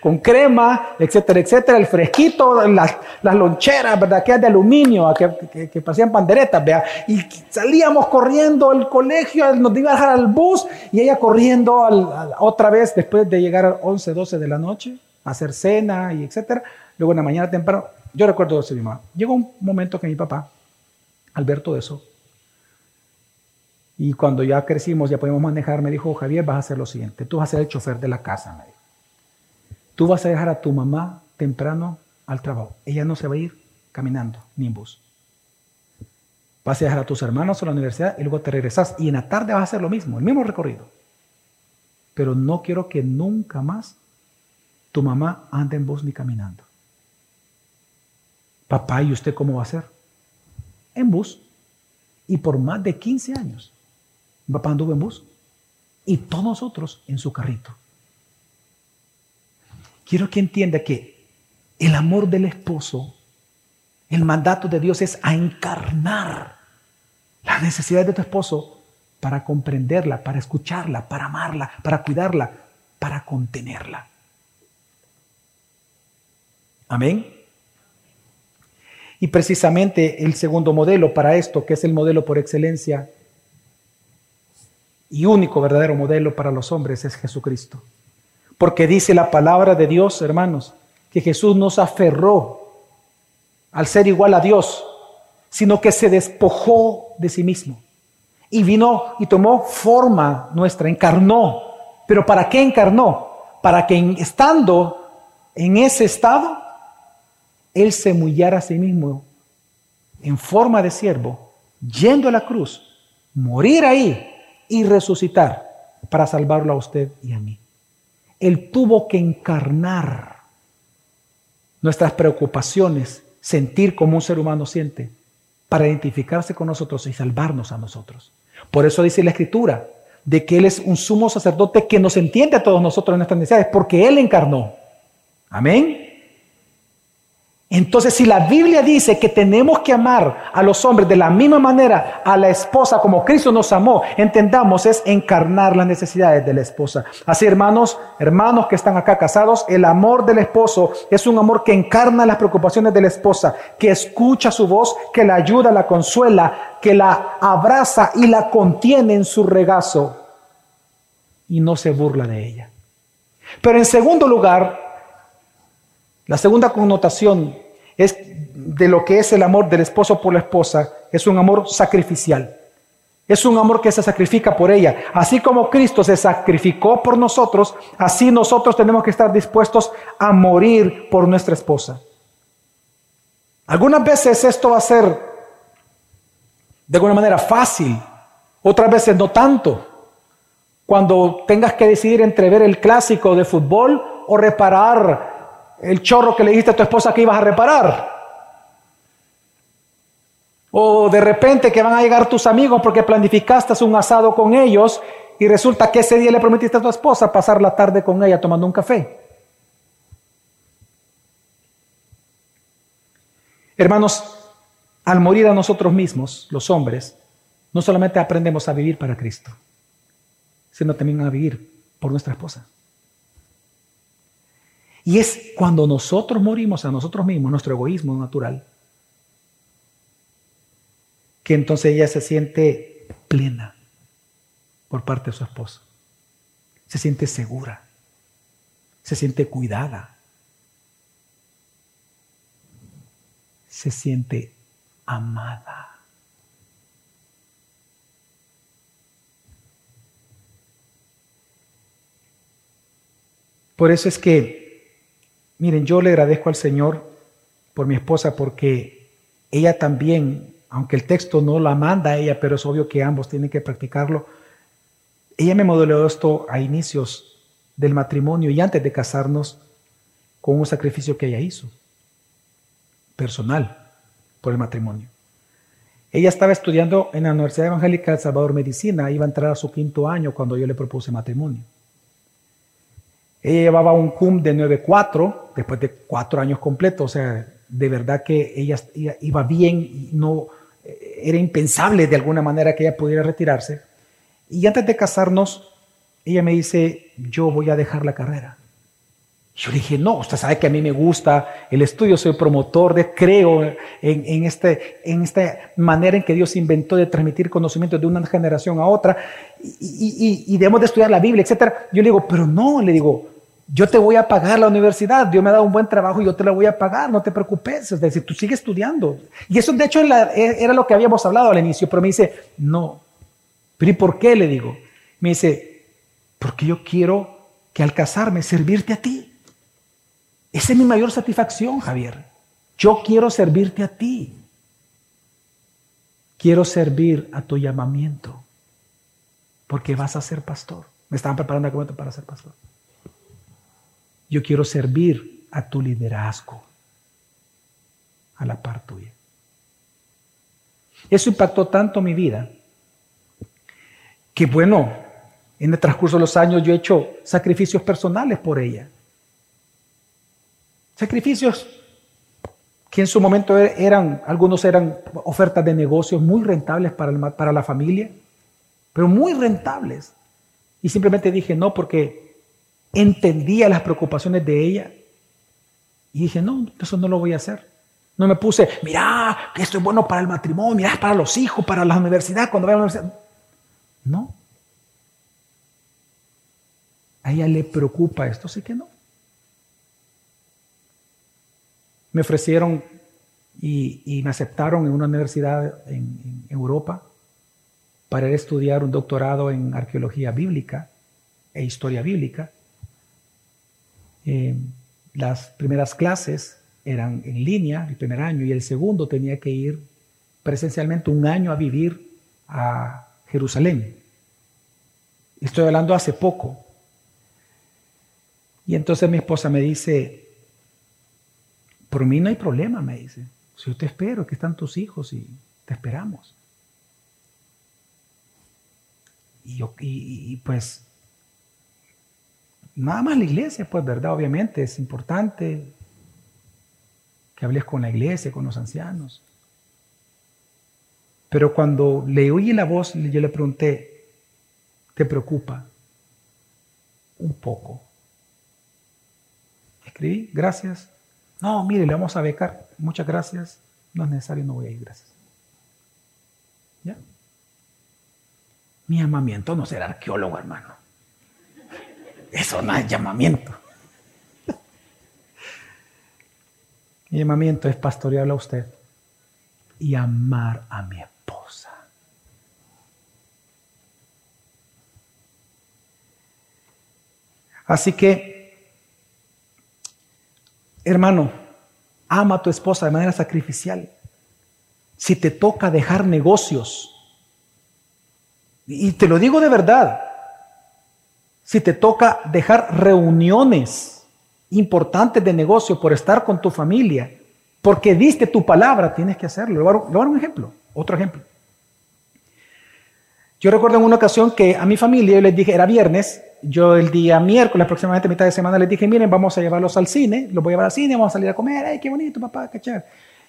[SPEAKER 1] con, crema, etcétera, etcétera, el fresquito, las, loncheras, ¿verdad? Que de aluminio, que, que, parecían panderetas, ¿vea? Y salíamos corriendo al colegio, nos iba a dejar al bus y ella corriendo otra vez después de llegar a 11, 12 de la noche, a hacer cena y etcétera. Luego en la mañana temprano, yo recuerdo eso de mi mamá. Llegó un momento que mi papá, al ver todo eso, y cuando ya crecimos, ya podemos manejar, me dijo, Javier, vas a hacer lo siguiente, tú vas a ser el chofer de la casa, me dijo. Tú vas a dejar a tu mamá temprano al trabajo. Ella no se va a ir caminando ni en bus. Vas a dejar a tus hermanos a la universidad y luego te regresas. Y en la tarde vas a hacer lo mismo, el mismo recorrido. Pero no quiero que nunca más tu mamá ande en bus ni caminando. Papá, ¿y usted cómo va a ser? En bus. Y por más de 15 años, papá anduvo en bus. Y todos nosotros en su carrito. Quiero que entienda que el amor del esposo, el mandato de Dios es a encarnar la necesidad de tu esposo para comprenderla, para escucharla, para amarla, para cuidarla, para contenerla. Amén. Y precisamente el segundo modelo para esto, que es el modelo por excelencia y único verdadero modelo para los hombres, es Jesucristo. Porque dice la palabra de Dios, hermanos, que Jesús nos aferró al ser igual a Dios, sino que se despojó de sí mismo y vino y tomó forma nuestra, encarnó. ¿Pero para qué encarnó? Para que estando en ese estado, él se humillara a sí mismo en forma de siervo, yendo a la cruz, morir ahí y resucitar para salvarlo a usted y a mí. Él tuvo que encarnar nuestras preocupaciones, sentir como un ser humano siente, para identificarse con nosotros y salvarnos a nosotros. Por eso dice la Escritura, de que Él es un sumo sacerdote que nos entiende a todos nosotros en nuestras necesidades, porque Él encarnó. Amén. Entonces, si la Biblia dice que tenemos que amar a los hombres de la misma manera a la esposa como Cristo nos amó, entendamos, es encarnar las necesidades de la esposa. Así, hermanos, hermanos que están acá casados, el amor del esposo es un amor que encarna las preocupaciones de la esposa, que escucha su voz, que la ayuda, la consuela, que la abraza y la contiene en su regazo y no se burla de ella. Pero en segundo lugar, la segunda connotación es de lo que es el amor del esposo por la esposa, es un amor sacrificial. Es un amor que se sacrifica por ella. Así como Cristo se sacrificó por nosotros, así nosotros tenemos que estar dispuestos a morir por nuestra esposa. Algunas veces esto va a ser de alguna manera fácil, otras veces no tanto. Cuando tengas que decidir entre ver el clásico de fútbol o reparar el chorro que le dijiste a tu esposa que ibas a reparar. O de repente que van a llegar tus amigos porque planificaste un asado con ellos y resulta que ese día le prometiste a tu esposa pasar la tarde con ella tomando un café. Hermanos, al morir a nosotros mismos, los hombres, no solamente aprendemos a vivir para Cristo, sino también a vivir por nuestra esposa. Y es cuando nosotros morimos a nosotros mismos, nuestro egoísmo natural, que entonces ella se siente plena por parte de su esposo. se siente segura, se siente cuidada, se siente amada. Por eso es que, miren, yo le agradezco al Señor por mi esposa porque ella también, aunque el texto no la manda a ella, pero es obvio que ambos tienen que practicarlo, ella me modeló esto a inicios del matrimonio y antes de casarnos con un sacrificio que ella hizo, personal, por el matrimonio. Ella estaba estudiando en la Universidad Evangélica de El Salvador Medicina, iba a entrar a su quinto año cuando yo le propuse matrimonio. Ella llevaba un CUM de 9.4 después de cuatro años completos, o sea, de verdad que ella iba bien, no era impensable de alguna manera que ella pudiera retirarse. Y antes de casarnos, ella me dice, yo voy a dejar la carrera. Yo le dije, no, usted sabe que a mí me gusta el estudio, soy promotor de, creo en, en, este, en esta manera en que Dios inventó de transmitir conocimiento de una generación a otra y, y, y debemos de estudiar la Biblia, etc. Yo le digo, pero no, le digo, yo te voy a pagar la universidad, Dios me ha dado un buen trabajo y yo te la voy a pagar, no te preocupes, es decir, tú sigues estudiando. Y eso de hecho era lo que habíamos hablado al inicio, pero me dice, no, pero ¿y por qué? Le digo. Me dice, porque yo quiero que al casarme servirte a ti. Esa es mi mayor satisfacción, Javier. Yo quiero servirte a ti. Quiero servir a tu llamamiento, porque vas a ser pastor. Me estaban preparando momento para ser pastor. Yo quiero servir a tu liderazgo, a la par tuya. Eso impactó tanto mi vida que bueno, en el transcurso de los años yo he hecho sacrificios personales por ella. Sacrificios que en su momento eran, algunos eran ofertas de negocios muy rentables para, para la familia, pero muy rentables. Y simplemente dije no porque entendía las preocupaciones de ella. Y dije, no, eso no lo voy a hacer. No me puse, mira, que esto es bueno para el matrimonio, mira, para los hijos, para la universidad, cuando vaya a la universidad. No. A ella le preocupa esto, sí que no. Me ofrecieron y, me aceptaron en una universidad en, Europa para estudiar un doctorado en arqueología bíblica e historia bíblica. Eh, las primeras clases eran en línea, el primer año, y el segundo tenía que ir presencialmente un año a vivir a Jerusalén. Estoy hablando hace poco. Y entonces mi esposa me dice, por mí no hay problema, me dice. Si yo te espero, aquí están tus hijos y te esperamos. Y, yo, y pues Nada más la iglesia, pues, ¿verdad? Obviamente es importante que hables con la iglesia, con los ancianos. Pero cuando le oí la voz, yo le pregunté, ¿te preocupa? Un poco. Escribí, gracias. No, mire, le vamos a becar. Muchas gracias. No es necesario, no voy a ir, gracias. ¿Ya? Mi amamiento no será arqueólogo, hermano. Eso no es llamamiento. Mi llamamiento es pastorearle a usted y amar a mi esposa. Así que, hermano, ama a tu esposa de manera sacrificial. Si te toca dejar negocios, y te lo digo de verdad, si te toca dejar reuniones importantes de negocio por estar con tu familia, porque diste tu palabra, tienes que hacerlo. Le voy a dar un ejemplo, otro ejemplo. Yo recuerdo en una ocasión que a mi familia yo les dije, era viernes, yo el día miércoles, aproximadamente mitad de semana, les dije, miren, vamos a llevarlos al cine, los voy a llevar al cine, vamos a salir a comer, ay, qué bonito, papá, chévere.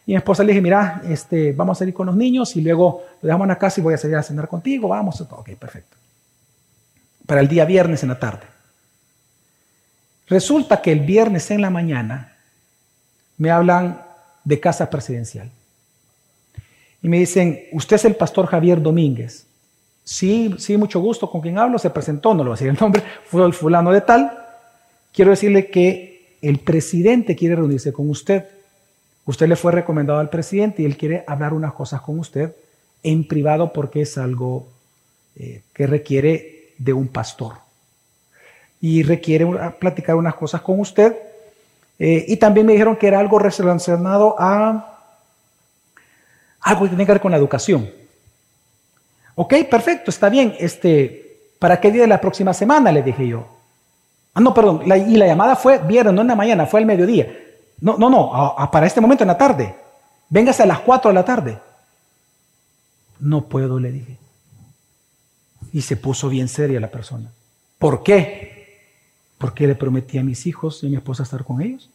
[SPEAKER 1] Y mi esposa le dije, mira, este, vamos a salir con los niños y luego lo dejamos en la casa y voy a salir a cenar contigo, vamos. Ok, perfecto para el día viernes en la tarde. Resulta que el viernes en la mañana me hablan de casa presidencial. Y me dicen, usted es el pastor Javier Domínguez. Sí, sí, mucho gusto, ¿con quien hablo? Se presentó, no lo voy a decir el nombre, fue el fulano de tal. Quiero decirle que el presidente quiere reunirse con usted. Usted le fue recomendado al presidente y él quiere hablar unas cosas con usted en privado porque es algo eh, que requiere de un pastor. Y requiere platicar unas cosas con usted. Eh, y también me dijeron que era algo relacionado a algo que tiene que ver con la educación. Ok, perfecto, está bien. Este, ¿Para qué día de la próxima semana? Le dije yo. Ah, no, perdón. y la llamada fue viernes, no en la mañana, fue al mediodía. No, no, no, para este momento en la tarde. Véngase a las 4 de la tarde. No puedo, le dije. Y se puso bien seria la persona. ¿Por qué? Porque le prometí a mis hijos y a mi esposa estar con ellos.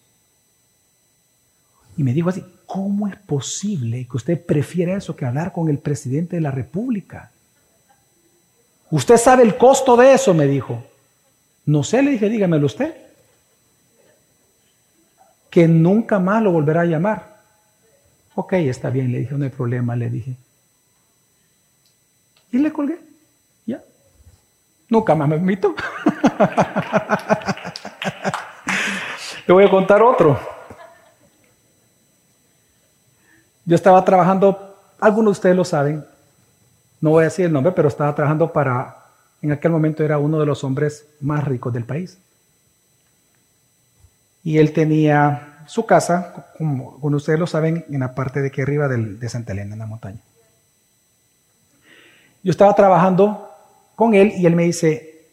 [SPEAKER 1] Y me dijo así, ¿cómo es posible que usted prefiera eso que hablar con el presidente de la República? Usted sabe el costo de eso, me dijo. No sé, le dije, dígamelo usted. Que nunca más lo volverá a llamar. Ok, está bien, le dije, no hay problema, le dije. Y le colgué. Nunca más me invito. le voy a contar otro. Yo estaba trabajando, algunos de ustedes lo saben, no voy a decir el nombre, pero estaba trabajando para, en aquel momento era uno de los hombres más ricos del país. Y él tenía su casa, como, ustedes lo saben, en la parte de aquí arriba de Santa Elena, en la montaña. Yo estaba trabajando con él y él me dice,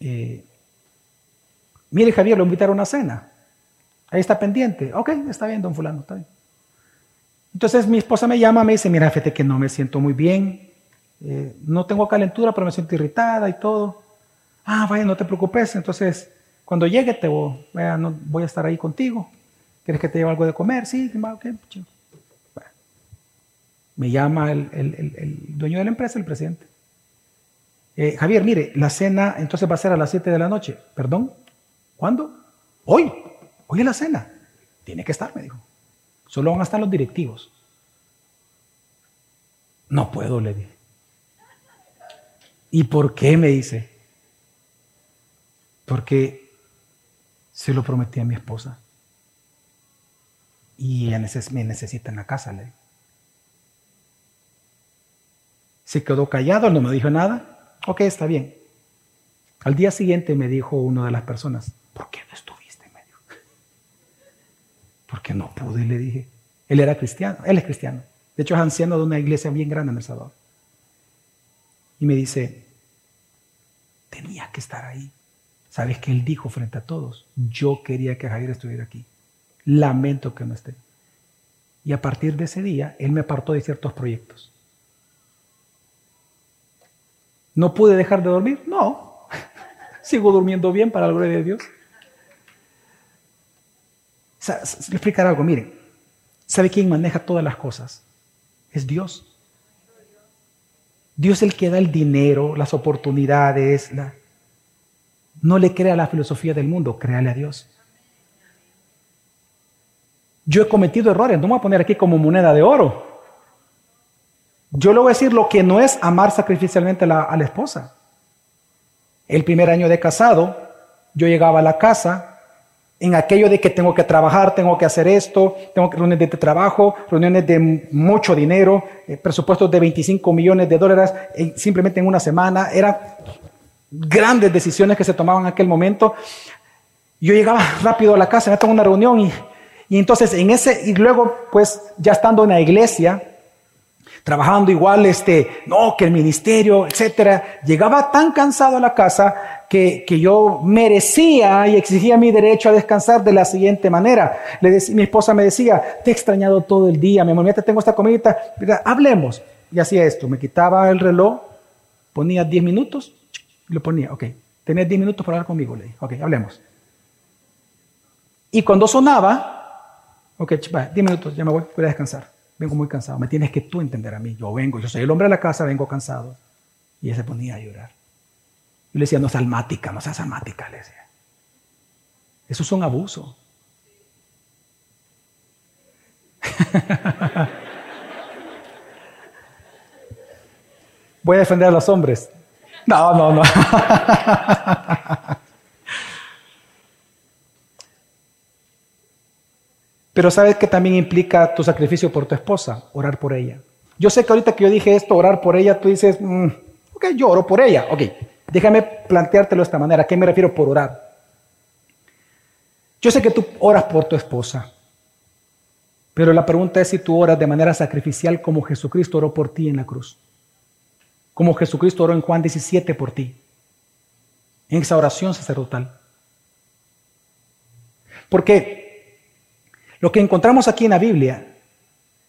[SPEAKER 1] eh, mire Javier, lo invitaron a una cena. Ahí está pendiente. Ok, está bien, don fulano, está bien. Entonces mi esposa me llama, me dice, mira, fíjate que no me siento muy bien, eh, no tengo calentura, pero me siento irritada y todo. Ah, vaya, no te preocupes, entonces cuando llegue te voy, no, voy a estar ahí contigo. ¿Quieres que te lleve algo de comer? Sí, ok. Me llama el, dueño de la empresa, el presidente. Eh, Javier, mire, la cena entonces va a ser a las 7 de la noche. ¿Perdón? ¿Cuándo? Hoy. Hoy es la cena. Tiene que estar, me dijo. Solo van a estar los directivos. No puedo, le dije. ¿Y por qué? Me dice. Porque se lo prometí a mi esposa. Y ella me necesita en la casa, le Se quedó callado, no me dijo nada. Ok, está bien. Al día siguiente me dijo una de las personas, ¿por qué no estuvo? Porque no pude, le dije. Él era cristiano, él es cristiano. De hecho, es anciano de una iglesia bien grande en El Salvador. Y me dice, tenía que estar ahí. ¿Sabes qué él dijo frente a todos? Yo quería que Javier estuviera aquí. Lamento que no esté. Y a partir de ese día, él me apartó de ciertos proyectos. ¿No pude dejar de dormir? No. Sigo durmiendo bien para la gloria de Dios explicar algo, miren. ¿Sabe quién maneja todas las cosas? Es Dios. Dios es el que da el dinero, las oportunidades. No le crea la filosofía del mundo, créale a Dios. Yo he cometido errores, no me voy a poner aquí como moneda de oro. Yo le voy a decir lo que no es amar sacrificialmente a la, esposa. El primer año de casado, yo llegaba a la casa en aquello de que tengo que trabajar, tengo que hacer esto, tengo reuniones de trabajo, reuniones de mucho dinero, eh, presupuestos de 25 millones de dólares simplemente en una semana. Eran grandes decisiones que se tomaban en aquel momento. Yo llegaba rápido a la casa, me tengo una reunión y entonces en ese, y luego pues ya estando en la iglesia, trabajando igual, este, no, que el ministerio, etcétera, llegaba tan cansado a la casa que, yo merecía y exigía mi derecho a descansar de la siguiente manera. Le mi esposa me decía, te he extrañado todo el día, mi amor, te tengo esta comidita, hablemos. Y hacía esto, me quitaba el reloj, ponía 10 minutos, y lo ponía, ok, tenés 10 minutos para hablar conmigo, le dije, ok, hablemos. Y cuando sonaba, ok, 10 minutos, ya me voy, voy a descansar. Vengo muy cansado, me tienes que tú entender a mí. Yo vengo, yo soy el hombre de la casa, vengo cansado. Y ella se ponía a llorar. Yo le decía, no es almática, no seas almática, le decía. Eso es un abuso. Voy a defender a los hombres. No, no, no. Pero sabes que también implica tu sacrificio por tu esposa, orar por ella. Yo sé que ahorita que yo dije esto, orar por ella, tú dices, mm, ok, yo oro por ella. Ok, déjame planteártelo de esta manera. ¿A qué me refiero por orar? Yo sé que tú oras por tu esposa, pero la pregunta es si tú oras de manera sacrificial como Jesucristo oró por ti en la cruz. Como Jesucristo oró en Juan 17 por ti. En esa oración sacerdotal. Porque lo que encontramos aquí en la Biblia,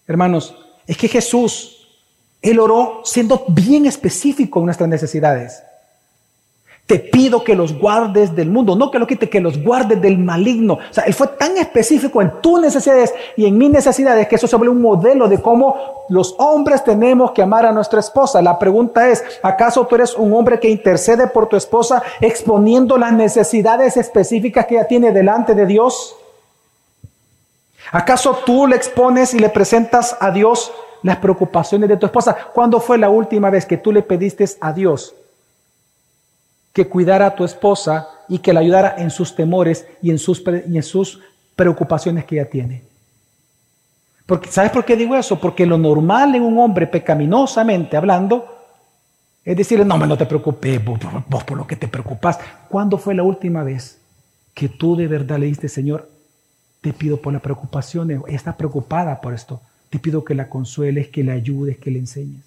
[SPEAKER 1] hermanos, es que Jesús, Él oró siendo bien específico en nuestras necesidades. Te pido que los guardes del mundo, no que lo quite, que los guardes del maligno. O sea, Él fue tan específico en tus necesidades y en mis necesidades que eso se vuelve un modelo de cómo los hombres tenemos que amar a nuestra esposa. La pregunta es, ¿acaso tú eres un hombre que intercede por tu esposa exponiendo las necesidades específicas que ella tiene delante de Dios? ¿Acaso tú le expones y le presentas a Dios las preocupaciones de tu esposa? ¿Cuándo fue la última vez que tú le pediste a Dios que cuidara a tu esposa y que la ayudara en sus temores y en sus, preocupaciones que ella tiene? Porque, ¿Sabes por qué digo eso? Porque lo normal en un hombre pecaminosamente hablando es decirle, no, no te preocupes, vos, vos por lo que te preocupas. ¿Cuándo fue la última vez que tú de verdad le diste, Señor, te pido por la preocupación, ella está preocupada por esto. Te pido que la consueles, que le ayudes, que le enseñes.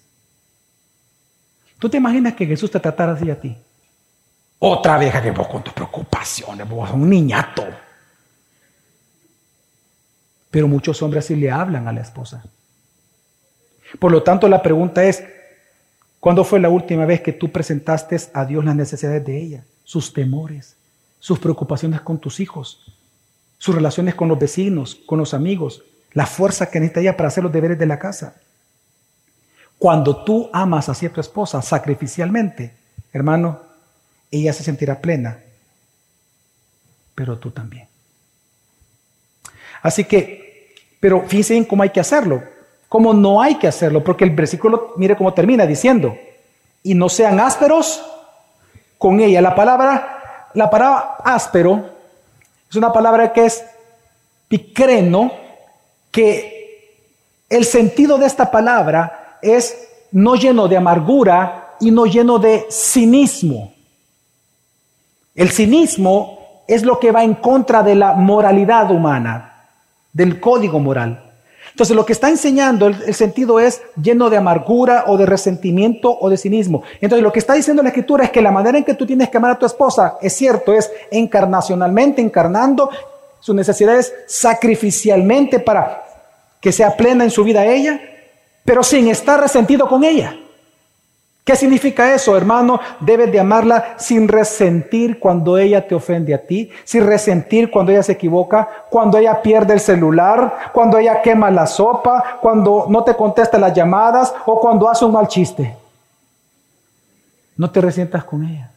[SPEAKER 1] ¿Tú te imaginas que Jesús te tratara así a ti? Otra vieja que vos con tus preocupaciones, vos un niñato. Pero muchos hombres así le hablan a la esposa. Por lo tanto, la pregunta es, ¿cuándo fue la última vez que tú presentaste a Dios las necesidades de ella, sus temores, sus preocupaciones con tus hijos, sus relaciones con los vecinos, con los amigos, la fuerza que necesita ella para hacer los deberes de la casa. Cuando tú amas a tu esposa sacrificialmente, hermano, ella se sentirá plena, pero tú también. Así que, pero fíjense en cómo hay que hacerlo, cómo no hay que hacerlo, porque el versículo, mire cómo termina diciendo, y no sean ásperos con ella. La palabra, la palabra áspero es una palabra que es picreno, que el sentido de esta palabra es no lleno de amargura y no lleno de cinismo. El cinismo es lo que va en contra de la moralidad humana, del código moral. Entonces lo que está enseñando el, sentido es lleno de amargura o de resentimiento o de cinismo. Entonces lo que está diciendo la escritura es que la manera en que tú tienes que amar a tu esposa, es cierto, es encarnacionalmente, encarnando sus necesidades sacrificialmente para que sea plena en su vida ella, pero sin estar resentido con ella. ¿Qué significa eso, hermano? Debes de amarla sin resentir cuando ella te ofende a ti, sin resentir cuando ella se equivoca, cuando ella pierde el celular, cuando ella quema la sopa, cuando no te contesta las llamadas o cuando hace un mal chiste. No te resientas con ella.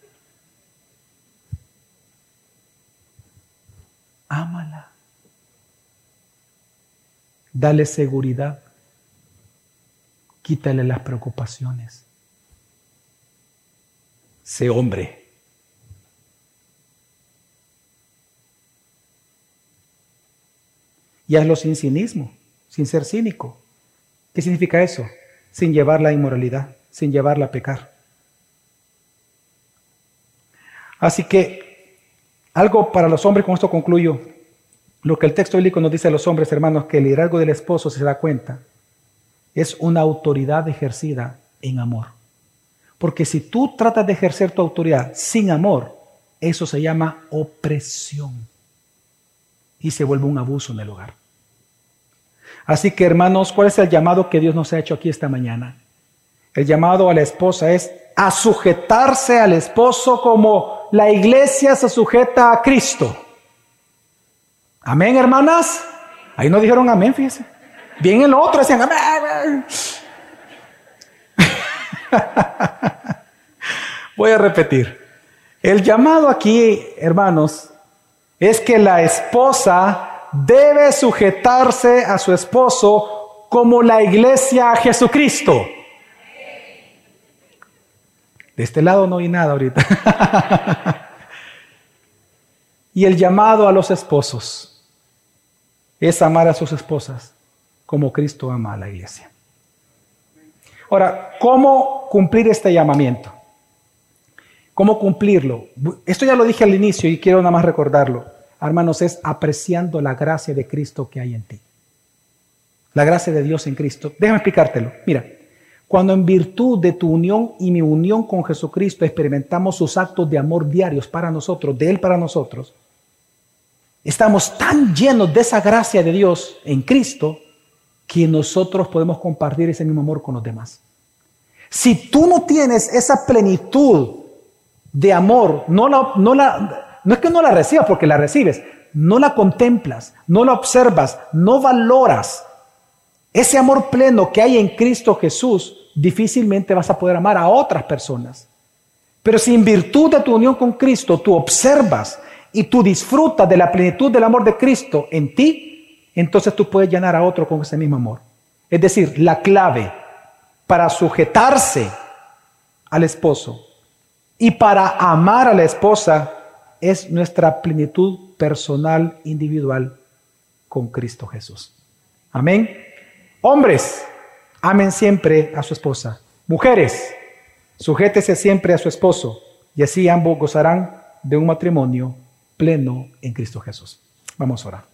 [SPEAKER 1] Ámala. Dale seguridad. Quítale las preocupaciones. Sé hombre. Y hazlo sin cinismo, sin ser cínico. ¿Qué significa eso? Sin llevar la inmoralidad, sin llevarla a pecar. Así que algo para los hombres, con esto concluyo, lo que el texto bíblico nos dice a los hombres, hermanos, que el liderazgo del esposo se da cuenta, es una autoridad ejercida en amor. Porque si tú tratas de ejercer tu autoridad sin amor, eso se llama opresión y se vuelve un abuso en el hogar. Así que hermanos, ¿cuál es el llamado que Dios nos ha hecho aquí esta mañana? El llamado a la esposa es a sujetarse al esposo como la iglesia se sujeta a Cristo. Amén, hermanas. Ahí no dijeron amén, fíjense. Bien el otro decían amén. Voy a repetir. El llamado aquí, hermanos, es que la esposa debe sujetarse a su esposo como la iglesia a Jesucristo. De este lado no hay nada ahorita. y el llamado a los esposos es amar a sus esposas como Cristo ama a la iglesia. Ahora, ¿cómo cumplir este llamamiento? ¿Cómo cumplirlo? Esto ya lo dije al inicio y quiero nada más recordarlo. Hermanos, es apreciando la gracia de Cristo que hay en ti. La gracia de Dios en Cristo. Déjame explicártelo. Mira, cuando en virtud de tu unión y mi unión con Jesucristo experimentamos sus actos de amor diarios para nosotros, de Él para nosotros, estamos tan llenos de esa gracia de Dios en Cristo que nosotros podemos compartir ese mismo amor con los demás. Si tú no tienes esa plenitud de amor, no, la, no, la, no es que no la recibas porque la recibes, no la contemplas, no la observas, no valoras, ese amor pleno que hay en Cristo Jesús, difícilmente vas a poder amar a otras personas. Pero si en virtud de tu unión con Cristo tú observas y tú disfrutas de la plenitud del amor de Cristo en ti, entonces tú puedes llenar a otro con ese mismo amor. Es decir, la clave para sujetarse al esposo y para amar a la esposa es nuestra plenitud personal, individual con Cristo Jesús. Amén. Hombres, amen siempre a su esposa. Mujeres, sujétese siempre a su esposo y así ambos gozarán de un matrimonio pleno en Cristo Jesús. Vamos a orar.